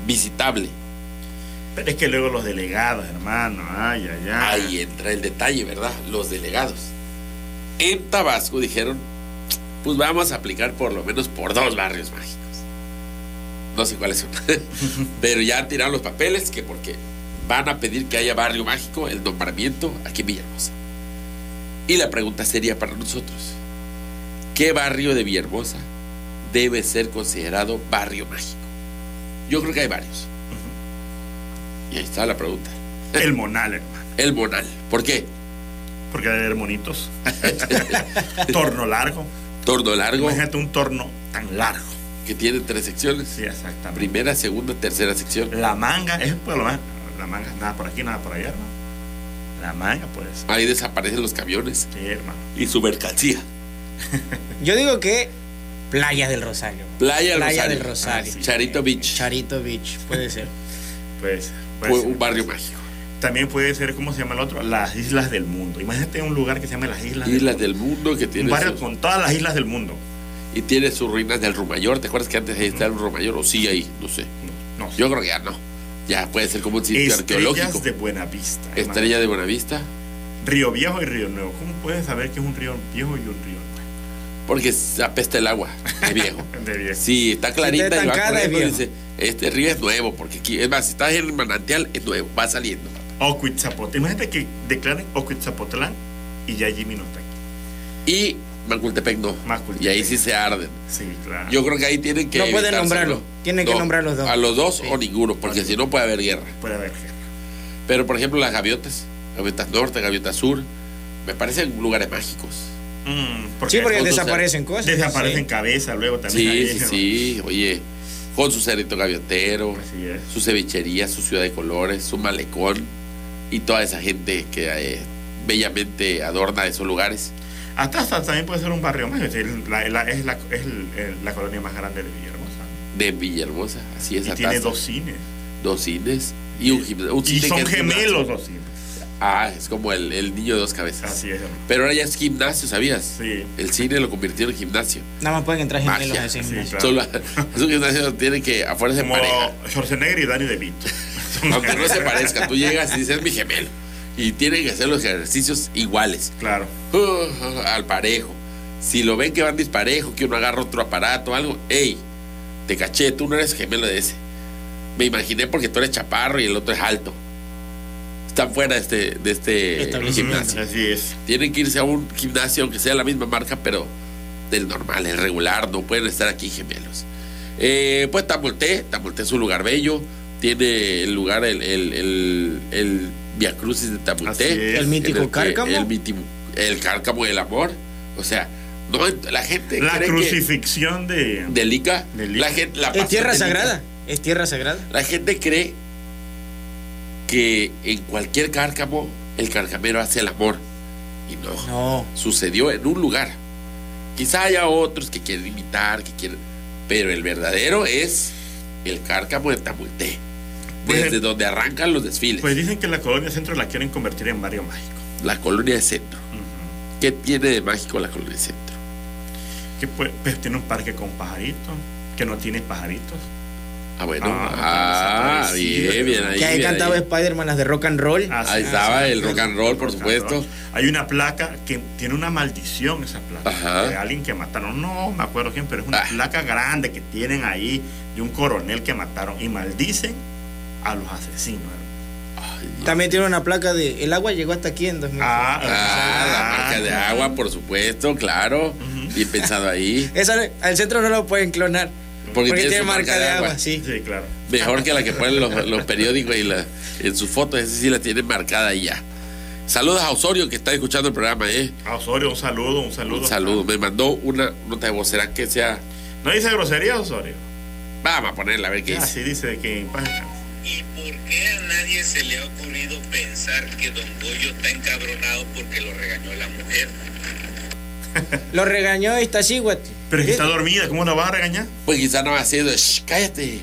visitable. Pero es que luego los delegados, hermano, ay, ay, ay. Ahí entra el detalle, ¿verdad? Los delegados. En Tabasco dijeron, pues vamos a aplicar por lo menos por dos barrios mágicos. No sé cuáles son. Pero ya tiraron los papeles que porque van a pedir que haya barrio mágico, el nombramiento aquí en Villahermosa. Y la pregunta sería para nosotros, ¿qué barrio de Villahermosa debe ser considerado barrio mágico? Yo creo que hay varios. Y ahí está la pregunta. El monal, hermano. El Monal. ¿Por qué? Porque debe haber monitos. torno largo. Torno largo, Imagínate un torno tan largo. que tiene tres secciones. Sí, exactamente. Primera, segunda, tercera sección. La manga, es pues lo más. La manga, nada por aquí, nada por allá, hermano. La manga, pues. Ahí desaparecen los camiones Sí, hermano. y su mercancía. Yo digo que Playa del Rosario. Playa del Playa Rosario. del Rosario. Ah, sí. Charito Beach. Charito Beach, puede ser. Pues. Fue un barrio mágico. también puede ser, ¿cómo se llama el otro? Las Islas del Mundo. Imagínate un lugar que se llama las Islas Islas del del mundo que Mundo. tiene Un barrio sus- con todas las islas del mundo. y tiene sus ruinas del Rumayor. ¿Te acuerdas que antes ahí estaba el Rumayor? O sigue ahí, no sé. No, no. Yo creo que ya no. Ya puede ser como un sitio arqueológico. Estrellas de Buenavista. Estrella de Buenavista. Río Viejo y Río Nuevo. ¿Cómo puedes saber que es un río viejo y un río Porque se apesta el agua. Es viejo. nuevo? De viejo. Sí, está clarita está y va corriendo y dice, este río es nuevo, porque aquí, es más, si estás en el manantial, es nuevo, va saliendo. Ocuitzapotlán. Imagínate que declaren Ocuitzapotlán y ya Jimmy no está aquí. Y Macultepec no. Macultepec. Y ahí sí se arden. Sí, claro. Yo creo que ahí tienen que. No pueden nombrarlo. Tienen que nombrar los dos. A los dos Sí. o ninguno, porque si no puede haber guerra. Puede haber guerra. Pero, por ejemplo, las gaviotas, gaviotas norte, gaviotas sur, me parecen lugares mágicos. Mm, Sí, porque desaparecen cosas. desaparecen sí. cabezas luego también. Sí, sí, ¿no? sí. Oye, con su cerrito gaviotero, su cevichería, su ciudad de colores, su malecón y toda esa gente que eh, bellamente adorna esos lugares. Hasta, hasta también puede ser un barrio más. Es, decir, la, la- es, la, es el- el- la colonia más grande de Villahermosa. De Villahermosa, así es. Y tiene dos cines. Dos cines y un, un Y cine son que es gemelos gimnasio. los cines. Ah, es como el, el niño de dos cabezas. Así es. Pero ahora ya es gimnasio, ¿sabías? Sí. El cine lo convirtió en gimnasio. Nada más pueden entrar gemelos Magia, a ese sí, gimnasio. claro. Solo es un gimnasio donde tienen que a fuerza de Como pareja. Schwarzenegger y Danny DeVito. Aunque no se parezca, tú llegas y dices es mi gemelo. Y tienen que hacer los ejercicios iguales. Claro. Uh, al parejo. Si lo ven que van disparejo, que uno agarra otro aparato o algo, ey, te caché, tú no eres gemelo de ese. Me imaginé porque tú eres chaparro y el otro es alto. Están fuera de este, de este gimnasio. Así es. Tienen que irse a un gimnasio, aunque sea la misma marca, pero del normal, el regular, no pueden estar aquí gemelos. Eh, pues Tamulté, Tamulté es un lugar bello, tiene el lugar, el, el, el, el Via Crucis de es. El mítico que- cárcamo. El, mítimo- el cárcamo del amor. O sea, no, la gente La cree que crucifixión de. del Ica, Del Ica. la gente, la Es tierra sagrada. Es tierra sagrada. La gente cree que en cualquier cárcamo el carcamero hace el amor. Y no No. sucedió en un lugar. Quizá haya otros que quieren imitar, que quieren, pero el verdadero es el cárcamo de Tamulté, Pues desde el- donde arrancan los desfiles, Pues dicen que la colonia centro la quieren convertir en barrio mágico. la colonia de centro. ¿Qué tiene de mágico la colonia de centro? Que pues, pues, tiene un parque con pajaritos. Que no tiene pajaritos. Ah, bueno, Ah, ah, sí, bien, bien ahí. Que ahí bien cantaba. Spider-Man las de rock and roll. Así Ahí es. estaba el sí. rock and roll, por roll. supuesto. Hay una placa que tiene una maldición, esa placa. Ajá. De alguien que mataron. No me acuerdo quién, pero es una Ah. placa grande que tienen ahí de un coronel que mataron. Y maldicen a los asesinos. Ay. También tiene una placa de el agua llegó hasta aquí en 2000. Ah, Ah, la Ah, marca de agua, por supuesto, claro. Bien pensado ahí. Esa al centro no lo pueden clonar. Porque, Porque, tiene, marca, de agua, sí. Sí, claro. Mejor que la que ponen los, los periódicos y la, en sus fotos, esa sí la tienen marcada ahí ya. Saludos a Osorio que está escuchando el programa, ¿eh? A Osorio, un saludo, un saludo. Un saludo. Me mandó una nota de voz. ¿Será que sea? ¿No dice grosería, Osorio? Vamos a ponerla a ver qué Así dice. dice que en paz descanse. ¿Y por qué a nadie se le ha ocurrido pensar que Don Goyo está encabronado porque lo regañó la mujer? Lo regañó Iztaccíhuatl. Pero es que está dormida, ¿cómo la vas a regañar? Pues quizá no va haciendo, "Shh, cállate.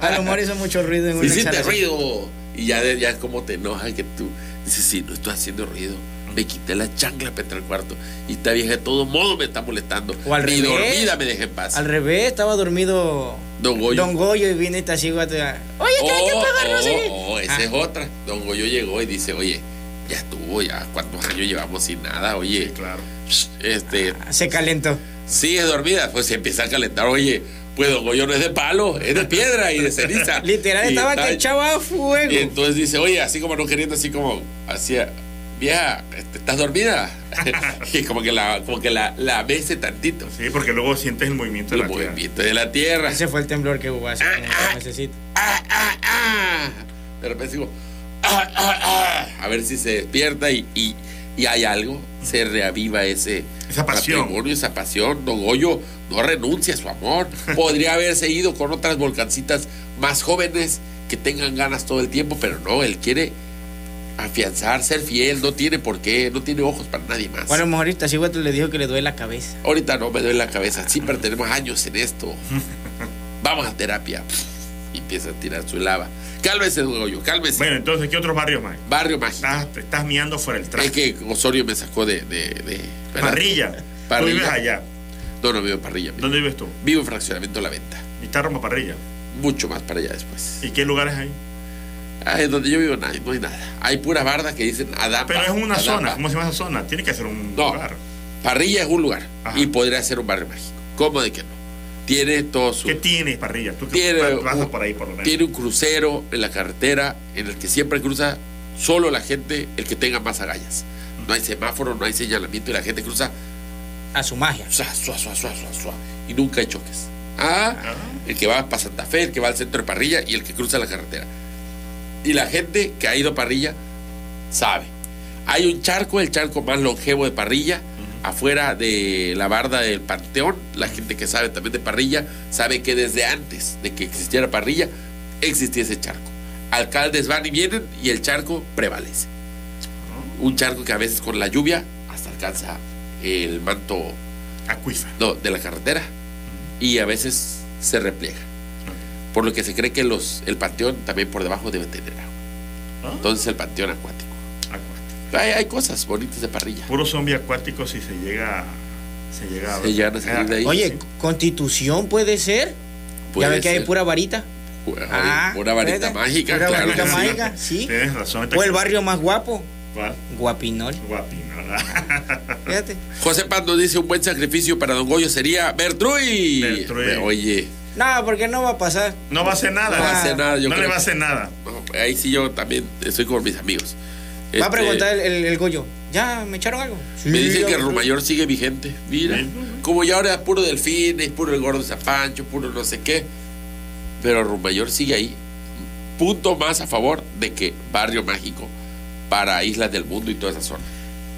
A lo mejor hizo mucho ruido en una Hiciste ruido. Y ya, de- ya como te enoja que tú dices, sí, no estoy haciendo ruido. Me quité la chancla para entrar al cuarto. Y esta vieja de todo modo me está molestando. O al Ni revés. dormida me deja en paz. Al revés, estaba dormido Don Goyo. Don Goyo y viene esta ciguata. Oye, que hay que Oh, pagar, no sé oh, oh, esa Ah, es otra. Don Goyo llegó y dice, oye, ya estuvo, ya cuántos años llevamos sin nada, oye. Claro. Este, Se calentó. sigue dormida, pues se empieza a calentar, oye, pues Don Goyo no es de palo, es de piedra y de ceniza. Literal, Y estaba que echaba fuego. Y entonces dice, oye, así como no queriendo, así como hacía, vieja, este, ¿estás dormida? y como que la, como que la, la mece tantito. Sí, porque luego sientes el movimiento de El la tierra. movimiento de la tierra. Ese fue el temblor que hubo hace. Ah, ah, ah. De repente digo, ah, ah, ah. a ver si se despierta y, y, y hay algo, se reaviva ese Esa pasión. esa pasión. Don Goyo no renuncia a su amor. Podría haberse ido con otras volcancitas más jóvenes que tengan ganas todo el tiempo, pero no, él quiere afianzar, ser fiel, no tiene por qué, no tiene ojos para nadie más. Bueno, a lo mejor esta ciguata le dijo que le duele la cabeza. Ahorita no me duele la cabeza, siempre tenemos años en esto. Vamos a terapia. Y empieza a tirar su lava. Cálmese, don Goyo, cálmese. Bueno, entonces, ¿qué otros barrios más? Barrio Mágico. Estás, te estás miando fuera el traje. Es que Osorio me sacó de. de, de- ¿verdad? Parrilla. Parrilla. Tú vives allá. No, no vivo en Parrilla. ¿Dónde vives tú? Vivo en Fraccionamiento La Venta. Y está Roma Parrilla. Mucho más para allá después. ¿Y qué lugares hay? Ah, donde yo vivo no hay, no hay nada. Hay pura barda que dicen Adapa. Pero es una Adapa. zona. ¿Cómo se llama esa zona? Tiene que ser un No. lugar. Parrilla es un lugar. Ajá. Y podría ser un barrio mágico. ¿Cómo de que no? Tiene todo su. ¿Qué tiene Parrilla? Tú que tiene, un, por ahí por lo menos. tiene un crucero en la carretera en el que siempre cruza solo la gente, el que tenga más agallas. No hay semáforo, no hay señalamiento y la gente cruza A su magia. suá, suá, suá, suá, suá, suá, y nunca hay choques. Ah, Ah. el que va para Santa Fe, el que va al centro de Parrilla y el que cruza la carretera. Y la gente que ha ido a Parrilla sabe. Hay un charco, el charco más longevo de Parrilla, afuera de la barda del Panteón. La gente que sabe también de Parrilla sabe que desde antes de que existiera Parrilla existía ese charco. Alcaldes van y vienen y el charco prevalece. Un charco que a veces con la lluvia hasta alcanza el manto Acuífero. no, de la carretera y a veces se repliega. Por lo que se cree que los, el panteón también por debajo debe tener agua. ¿Ah? Entonces el panteón acuático. Hay, hay cosas bonitas de parrilla. Puro zombie acuático si se llega. Se llega Se a salir de ahí. Oye, constitución puede ser. Puede ya ve que hay pura varita. Pu- Ah, una varita ¿verdad? mágica, Pura claro varita mágica, sí. Tienes razón. O el barrio más guapo, ¿Cuál? Guapinol. Guapino. Fíjate. José Pando dice un buen sacrificio para Don Goyo sería Bertruy. Bertruy. Oye, No, porque no va a pasar. No va a hacer nada. no va a hacer nada. Yo no creo le va a hacer nada. no, ahí sí yo también estoy con mis amigos. Va a Este, preguntar el, el- el Goyo. ¿Ya me echaron algo? Me Sí, dicen que me- Rumayor sigue vigente. Mira, como ya ahora es puro delfín, es puro el gordo de Zapancho, puro no sé qué. Pero Rumayor sigue ahí. Punto más a favor de que Barrio Mágico para Islas del Mundo y toda esa zona.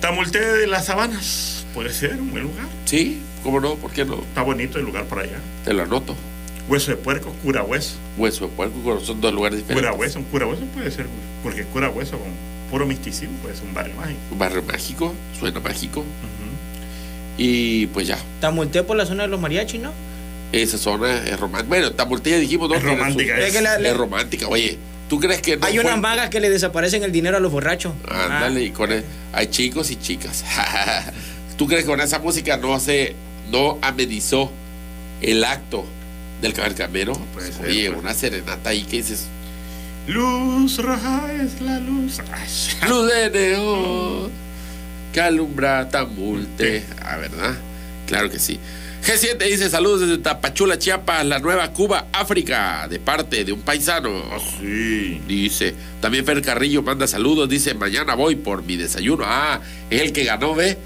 Tamulte de las Sabanas. Puede ser un buen lugar. Sí, ¿cómo no? ¿Por qué no? Está bonito el lugar por allá. Te lo anoto. Hueso de puerco, cura hueso. Hueso de puerco, son dos lugares diferentes. Cura hueso, un cura hueso puede ser. Porque cura hueso con puro misticismo puede ser un barrio mágico. Un barrio mágico, suena mágico. Y pues ya, Tamulté por la zona de los mariachis, ¿no? esa zona es romántica. Bueno, Tamultilla dijimos, ¿no? Es romántica, Es que la- Es romántica, oye. ¿Tú crees que no Hay unas magas que le desaparecen el dinero a los borrachos. Ándale, y con el- hay chicos y chicas. ¿Tú crees que con esa música no se no amenizó el acto del cabalcamero? Puede ser, Oye, pues. una serenata ahí que dices, Luz roja es la luz. Ay, luz de neón que alumbra Tamulte. Ah, ¿verdad? Claro que sí. G7 dice saludos desde Tapachula, Chiapas, la nueva Cuba, África, de parte de un paisano. Ah, sí. Dice, también Fer Carrillo manda saludos, dice, mañana voy por mi desayuno. Ah, es el que ganó, ¿ve?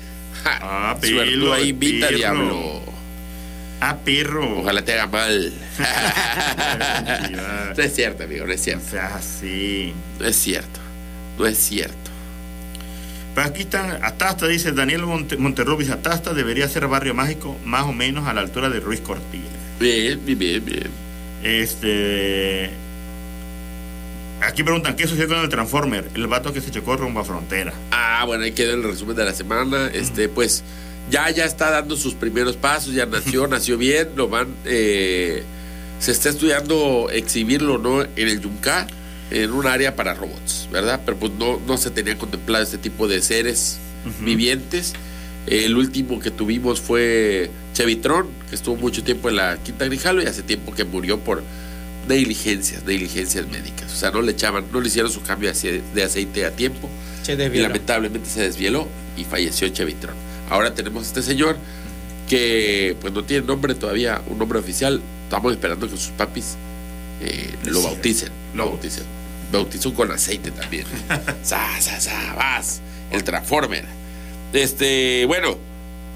Ja, Ah, ahí, invita diablo. Ah, perro. Ojalá te haga mal. No es cierto, amigo, no es O cierto. sea, así. No es cierto. No es cierto. Pero aquí están, Atasta, dice Daniel Monte, Monterrubis, Atasta debería ser barrio mágico más o menos a la altura de Ruiz Cortines. Bien, bien, bien, bien. Este. Aquí preguntan, ¿qué sucedió con el Transformer? El vato que se chocó rumbo a frontera. Ah, bueno, ahí quedó el resumen de la semana. Este, pues, ya, ya está dando sus primeros pasos, ya nació, nació bien, lo van, eh, se está estudiando exhibirlo, ¿no? En el Yunca, en un área para robots, ¿verdad? Pero pues no, no se tenía contemplado este tipo de seres vivientes. El último que tuvimos fue Chevitron, que estuvo mucho tiempo en la Quinta Grijalo y hace tiempo que murió por negligencias, negligencias médicas. O sea, no le echaban, no le hicieron su cambio de aceite a tiempo. Se Y lamentablemente se desvieló y falleció Chevitron. Ahora tenemos a este señor que pues no tiene nombre todavía, un nombre oficial. Estamos esperando que sus papis eh, lo bauticen. Lo Lo- bauticen. Bautizó con aceite también. sa, sa, sa, vas. El Transformer. Este, bueno,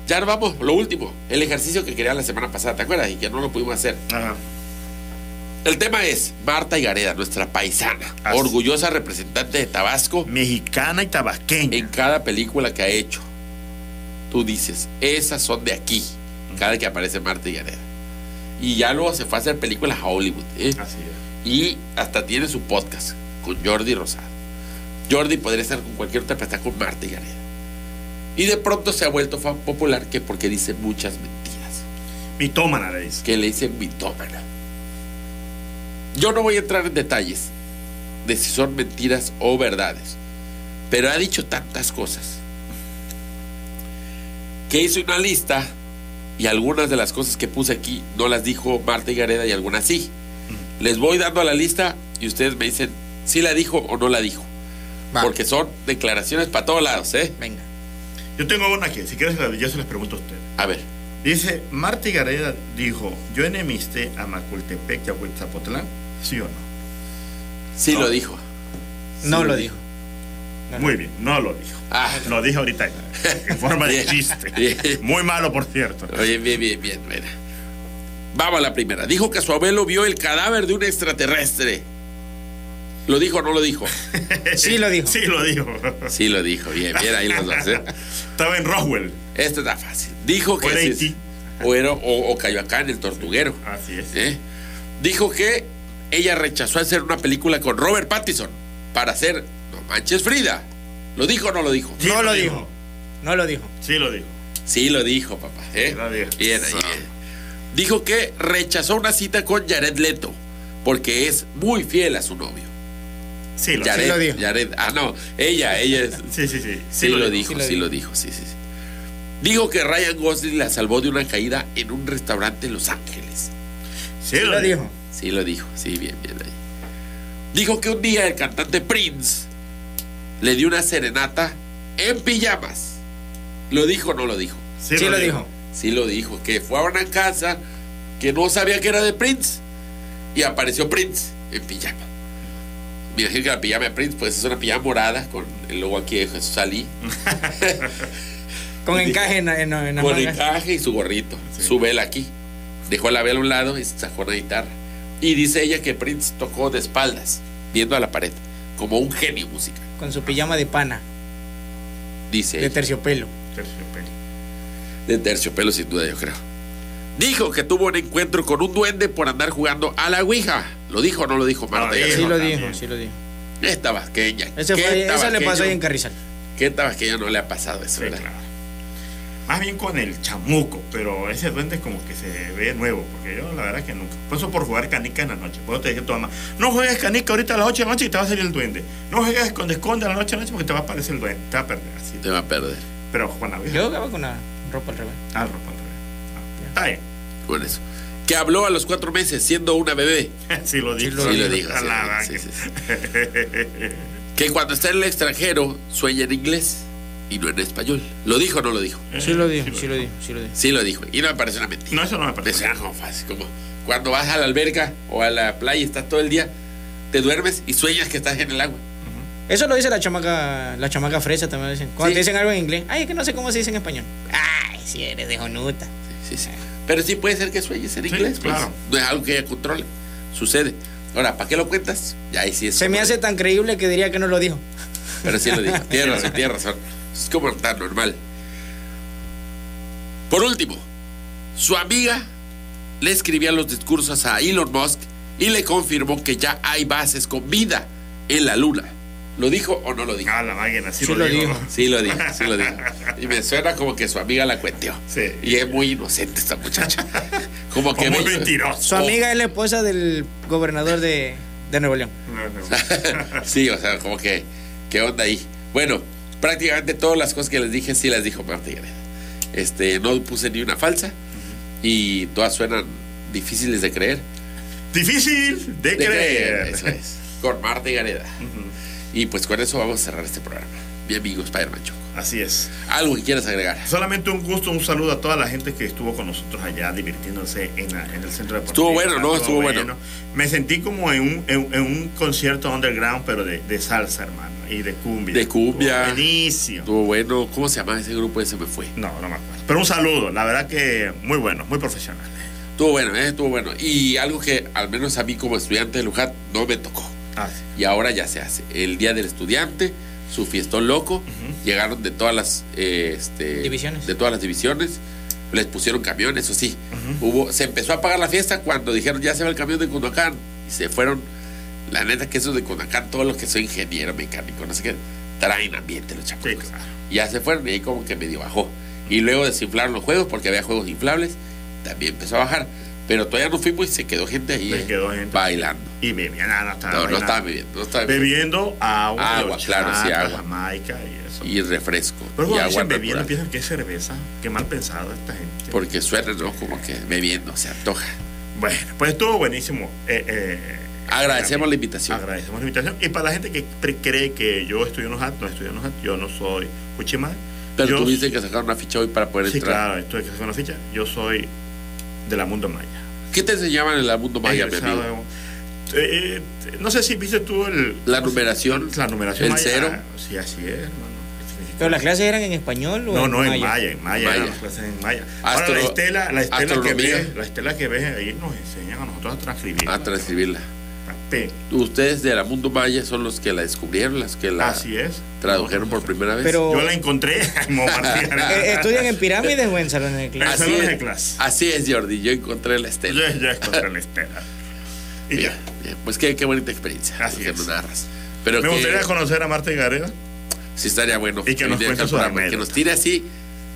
ya nos vamos. Lo último, el ejercicio que quería la semana pasada, ¿te acuerdas? Y que no lo pudimos hacer. Ajá. El tema es Marta Higareda, nuestra paisana, Así. orgullosa representante de Tabasco Mexicana y tabasqueña. en cada película que ha hecho. Tú dices, esas son de aquí, cada que aparece Marta Higareda. Y ya luego se fue a hacer películas a Hollywood. ¿eh? Así es. Y hasta tiene su podcast con Jordi Rosado. Jordi podría estar con cualquier otra, pero está con Marta Higareda. Y de pronto se ha vuelto popular que porque dice muchas mentiras. Mitómana le dice. Que le dicen mitómana. Yo no voy a entrar en detalles de si son mentiras o verdades. Pero ha dicho tantas cosas. Que hizo una lista y algunas de las cosas que puse aquí no las dijo Marta Higareda y algunas sí. Les voy dando a la lista y ustedes me dicen si la dijo o no la dijo. Porque son declaraciones para todos lados, ¿eh? Venga. Yo tengo una aquí. Si quieres, yo se les pregunto a ustedes. A ver. Dice, Marta Gareda dijo, yo enemisté a Macultepec y a Huitzapotlán. ¿Sí o no? Sí No. lo dijo. No Sí lo dijo. Muy bien, no lo dijo. Ah. Lo dije ahorita en forma de chiste. Muy malo, por cierto. Oye, bien, bien, bien. mira. Vamos a la primera. Dijo que su abuelo vio el cadáver de un extraterrestre. ¿Lo dijo o no lo dijo? Sí lo dijo. Sí lo dijo. Sí lo dijo. Bien, bien ahí los dos. ¿eh? Estaba en Roswell. Esto está fácil. Dijo que... O era o, era- o, o cayó acá en el tortuguero. Así es. ¿eh? Dijo que ella rechazó hacer una película con Robert Pattinson para hacer Manches Frida. ¿Lo dijo o no lo dijo? Sí No lo dijo. No lo dijo. Sí lo dijo. Sí lo dijo, papá. ¿eh? Sí lo dijo. Bien, ahí, Sí. bien. Dijo que rechazó una cita con Jared Leto porque es muy fiel a su novio. Sí lo Jared, lo dijo. Jared- ah, no, ella, ella es- Sí, sí, sí. sí, lo, dijo, sí lo sí lo dijo, sí, sí, sí. Dijo que Ryan Gosling la salvó de una caída en un restaurante en Los Ángeles. Sí, Sí lo dijo. Sí lo dijo, sí, bien, bien ahí. Dijo que un día el cantante Prince le dio una serenata en pijamas. ¿Lo dijo o no lo dijo? Sí, Sí lo dijo. Sí lo dijo, que fue a una casa que no sabía que era de Prince y apareció Prince en pijama. Me imagino que la pijama de Prince pues es una pijama morada con el logo aquí de Jesús Salí, Con encaje en, en, en con mangas. encaje y su gorrito, Sí. su vela aquí. Dejó la vela a un lado y sacó una guitarra. Y dice ella que Prince tocó de espaldas, viendo a la pared, como un genio musical. Con su pijama de pana. Dice De ella. terciopelo. Terciopelo. De terciopelo, sin duda, yo creo. Dijo que tuvo un encuentro con un duende por andar jugando a la Ouija. ¿Lo dijo o no lo dijo Marta? No, Gareda? Sí lo dijo, sí lo dijo. Esta tabasqueña. Ese ¿Qué fue, eso le pasó ahí en Carrizal. ¿Qué tabasqueño no le ha pasado eso, Sí, verdad? claro. Más bien con el chamuco, pero ese duende como que se ve nuevo, porque yo la verdad que nunca. Por eso por jugar canica en la noche. Por eso te dije a tu mamá, no juegues canica ahorita a las 8 de la noche y te va a salir el duende. No juegues esconde esconde a las 8 de la noche porque te va a aparecer el duende. Te va a perder así. Te va a perder Pero Juan la Yo jugaba con la ropa al revés. Ah, ropa al revés. Ah, Está bien. con eso. Que habló a los cuatro meses siendo una bebé. Sí lo dijo. Sí lo dijo. A sí, la sí, vaca. sí, sí. Que cuando está en el extranjero sueña en inglés y no en español. ¿Lo dijo o no lo dijo? Sí lo dijo, sí lo dijo, sí lo dijo. Sí lo dijo. Y no me parece una mentira. No, eso no me Me parece. suena como fácil. Como cuando vas a la alberca o a la playa y estás todo el día, te duermes y sueñas que estás en el agua. Eso lo dice la chamaca, la chamaca fresa también lo dicen. Cuando Sí. te dicen algo en inglés, ay, es que no sé cómo se dice en español. Ay, si eres de jonuta. Sí, sí. Pero sí puede ser que sueñes en Sí, inglés, pues. claro. No es algo que ella controle. Sucede. Ahora, ¿para qué lo cuentas? Ya ahí sí es. Se me hace de- tan creíble que diría que no lo dijo. Pero sí lo dijo. Tienes razón, tienes razón. Es como tan normal. Por último, su amiga le escribía los discursos a Elon Musk y le confirmó que ya hay bases con vida en la luna. ¿Lo dijo o no lo dijo? Ah, la máquina, sí, Sí lo, lo dijo. dijo. Sí lo dijo, sí lo dijo. Y me suena como que su amiga la cuenteó. Sí. Y es muy inocente esta muchacha. Como que O muy me- mentiroso. Su amiga es la esposa del gobernador de, de Nuevo León. No, no. sí, o sea, como que, ¿qué onda ahí? Bueno, prácticamente todas las cosas que les dije sí las dijo Marta Gareda. Este, no puse ni una falsa y todas suenan difíciles de creer. Difícil de, De creer. eso es. Con Marta y Gareda. Y pues con eso vamos a cerrar este programa. Mi amigo Spider-Man Choco. Así es. Algo que quieras agregar. Solamente un gusto, un saludo a toda la gente que estuvo con nosotros allá divirtiéndose en, la- en el centro deportivo. Estuvo bueno, ¿no? Estuvo bueno. Me sentí como en un, en, en un concierto underground, pero de, de salsa, hermano, y de cumbia. De cumbia. Estuvo buenísimo. Estuvo bueno. ¿Cómo se llama ese grupo? Ese me fue. No, no me acuerdo. Pero un saludo, la verdad que muy bueno, muy profesional. Estuvo bueno, ¿eh? Estuvo bueno. Y algo que al menos a mí como estudiante de Luján no me tocó. Ah, sí. Y ahora ya se hace. El Día del Estudiante, su fiestón loco. Llegaron de todas las eh, este, Divisiones. De todas las divisiones. Les pusieron camiones, eso sí. Hubo, se empezó a pagar la fiesta cuando dijeron ya se va el camión de Cundacán. Y se fueron. La neta que esos de Cundacán, todos los que soy ingeniero mecánico, no sé qué, traen ambiente los Sí, claro. Y ya se fueron y ahí como que medio bajó. Y luego desinflaron los juegos porque había juegos inflables. También empezó a bajar. Pero todavía no fuimos y se quedó gente ahí. Se eh, quedó gente. Bailando. Y bebían, no, estaba No, estaba bebiendo. No estaba bebiendo. Agua, Agua, claro, sí, agua. Jamaica y eso. Y refresco. Pero cuando dicen bebiendo, piensan que es cerveza. Qué mal pensado esta gente. Porque suena, ¿no? Como que bebiendo, se antoja. Bueno, pues estuvo buenísimo. Eh, eh, Agradecemos la invitación. Agradecemos la invitación. Y para la gente que cree que yo estudio en UNOJAT, no estudio en UNOJAT, yo no soy Cuchimay. Pero yo, tuviste que sacar una ficha hoy para poder Sí, entrar. claro, hay que hacer una ficha. Yo soy de la Mundo Maya. ¿Qué te enseñaban en el mundo maya, mi amigo? de- eh, eh, no sé si viste tú el, La numeración, La numeración el maya. cero. Sí, así es, hermano. ¿Pero las clases eran en español o No, en no, en maya? en maya, Maya. eran las clases en maya. Ahora Astro- la estela, la estela que ves, la estela que ves ahí nos enseñan a nosotros a transcribir. A transcribirla. Ustedes de la mundo maya son los que la descubrieron, los que la Así es. tradujeron por primera vez. Pero- Yo la encontré. Eh, ¿Estudian en pirámides o en salones de En clase? así, de clase. así es, Jordi. Yo encontré la estela. Yo ya encontré la estela. Y Bien, ya. bien. Pues qué, qué bonita experiencia. Así es. nos narras. Pero Me que gustaría conocer a Marta Gareda. sí estaría bueno. Y que nos Que nos tire así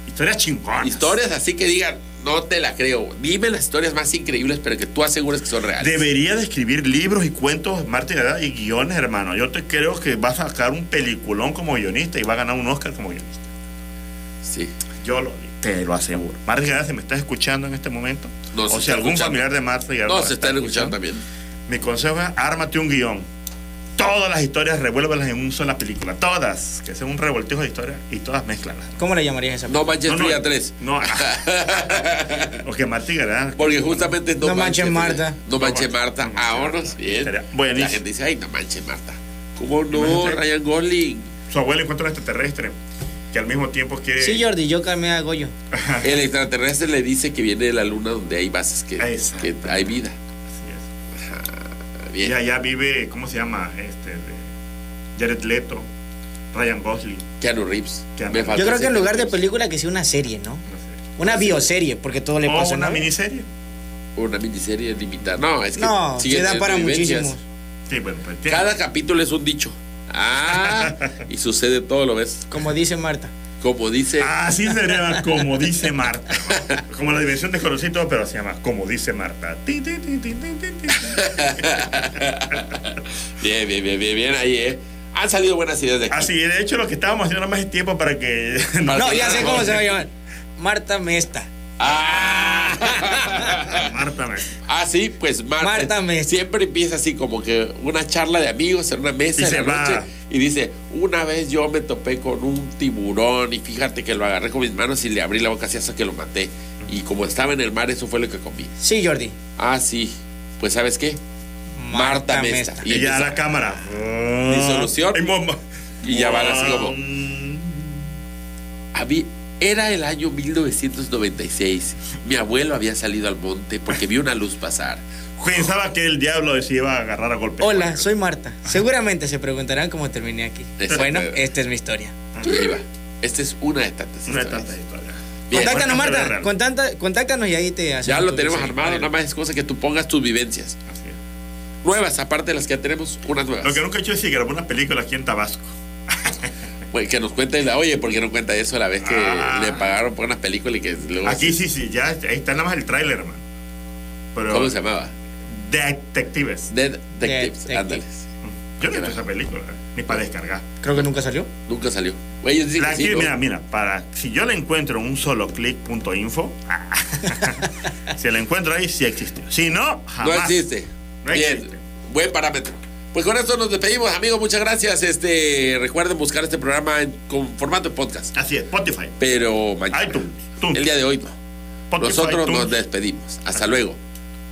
Historias chingonas. historias así que digan, no te la creo. Dime las historias más increíbles, pero que tú asegures que son reales. Debería de escribir libros y cuentos, Marta y guiones, hermano. Yo te creo que va a sacar un peliculón como guionista y va a ganar un Oscar como guionista. Sí. Yo lo, te lo aseguro. Gareda, si me estás escuchando en este momento, No, se o si algún escuchando. familiar de Marta. No, se está están escuchando también. Mi consejo es ármate un guion. Todas las historias revuélvelas en una sola película. Todas. Que sea un revoltijo de historias y todas mezclalas. ¿Cómo le llamarías esa? No manches No, no, Frida 3. No. Porque Marta y Gareda. Porque justamente no, No manches. Marta. No manches No Marta. manches Marta. Vámonos, bien. Estaría La buenísimo. gente dice, ay, no manches Marta. ¿Cómo no? Ryan Gosling. Su abuelo encuentra un extraterrestre que al mismo tiempo quiere. Sí, Jordi, yo camé a Goyo. El extraterrestre le dice que viene de la luna donde hay bases que, que hay vida. Bien. Y allá vive, ¿cómo se llama? Este, Jared Leto, Ryan Gosling. Keanu Reeves. Keanu Yo creo que en lugar de película que sea una serie, ¿no? No sé. Una bioserie, porque todo le O pasa. una ¿no? miniserie. Una miniserie limitada. No, es que No, se da para vivencias. muchísimos. Sí, bueno, pues Cada capítulo es un dicho. Ah, y sucede todo, ¿lo ves? Como dice Marta. Como dice. Así sería como dice Marta. Como la dimensión de Colorcito, pero se llama como dice Marta. Tin, tin, tin, tin, tin, tin, tin. Bien, bien, bien, bien, bien ahí, ¿eh? Han salido buenas ideas de aquí. Así, de hecho, lo que estábamos haciendo nada más es tiempo para que. No, ya sé cómo se va a llamar. Marta Mesta. Ah. Marta me. Ah, sí, pues Marta. Marta Mesta. Siempre empieza así como que una charla de amigos en una mesa Y en se la va. noche y dice, una vez yo me topé con un tiburón y fíjate que lo agarré con mis manos y le abrí la boca así hasta que lo maté. Y como estaba en el mar, eso fue lo que comí. Sí, Jordi. Ah, sí. Pues ¿sabes qué? Marta Mesta. Y, Y ya la cámara. Disolución. Y, Y ya van así como- Mm. Habí- Era el año 1996. Mi abuelo había salido al monte porque vio una luz pasar. Pensaba que el diablo se iba a agarrar a golpes. Hola, soy Marta. Seguramente se preguntarán cómo terminé aquí. Exacto. Bueno, esta es mi historia. Va. Esta es una de tantas Una de historias. tantas historias. Bien. Contáctanos, Bueno, Marta. Contanta- contáctanos y ahí te hacemos Ya lo tenemos diseño. armado, nada más es cosa que tú pongas tus vivencias. Así es. Nuevas, aparte de las que ya tenemos, unas nuevas. Lo que nunca he hecho es si grabó una película aquí en Tabasco. Pues que nos cuente, la, oye, ¿por qué no cuenta eso la vez que Ah. le pagaron por una película y que luego... Aquí sí, sí, ya ahí está nada más el tráiler, hermano. Pero ¿Cómo se llamaba? Detectives. Dead Detectives. Yo no he esa película. ni para descargar. Creo que nunca salió. Nunca salió. Güey, ellos dicen La que sí, que- ¿no? Mira, mira, para, si yo la encuentro en un solo clic.info, si la encuentro ahí, sí existe. Si no, No jamás. existe. No Bien, existe. buen parámetro. Pues con esto nos despedimos, amigos. Muchas gracias. Este, recuerden buscar este programa en, con formato de podcast. Así es, Spotify. Pero mañana. iTunes, iTunes. El día de hoy no. Spotify, Nosotros iTunes. nos despedimos. Hasta luego.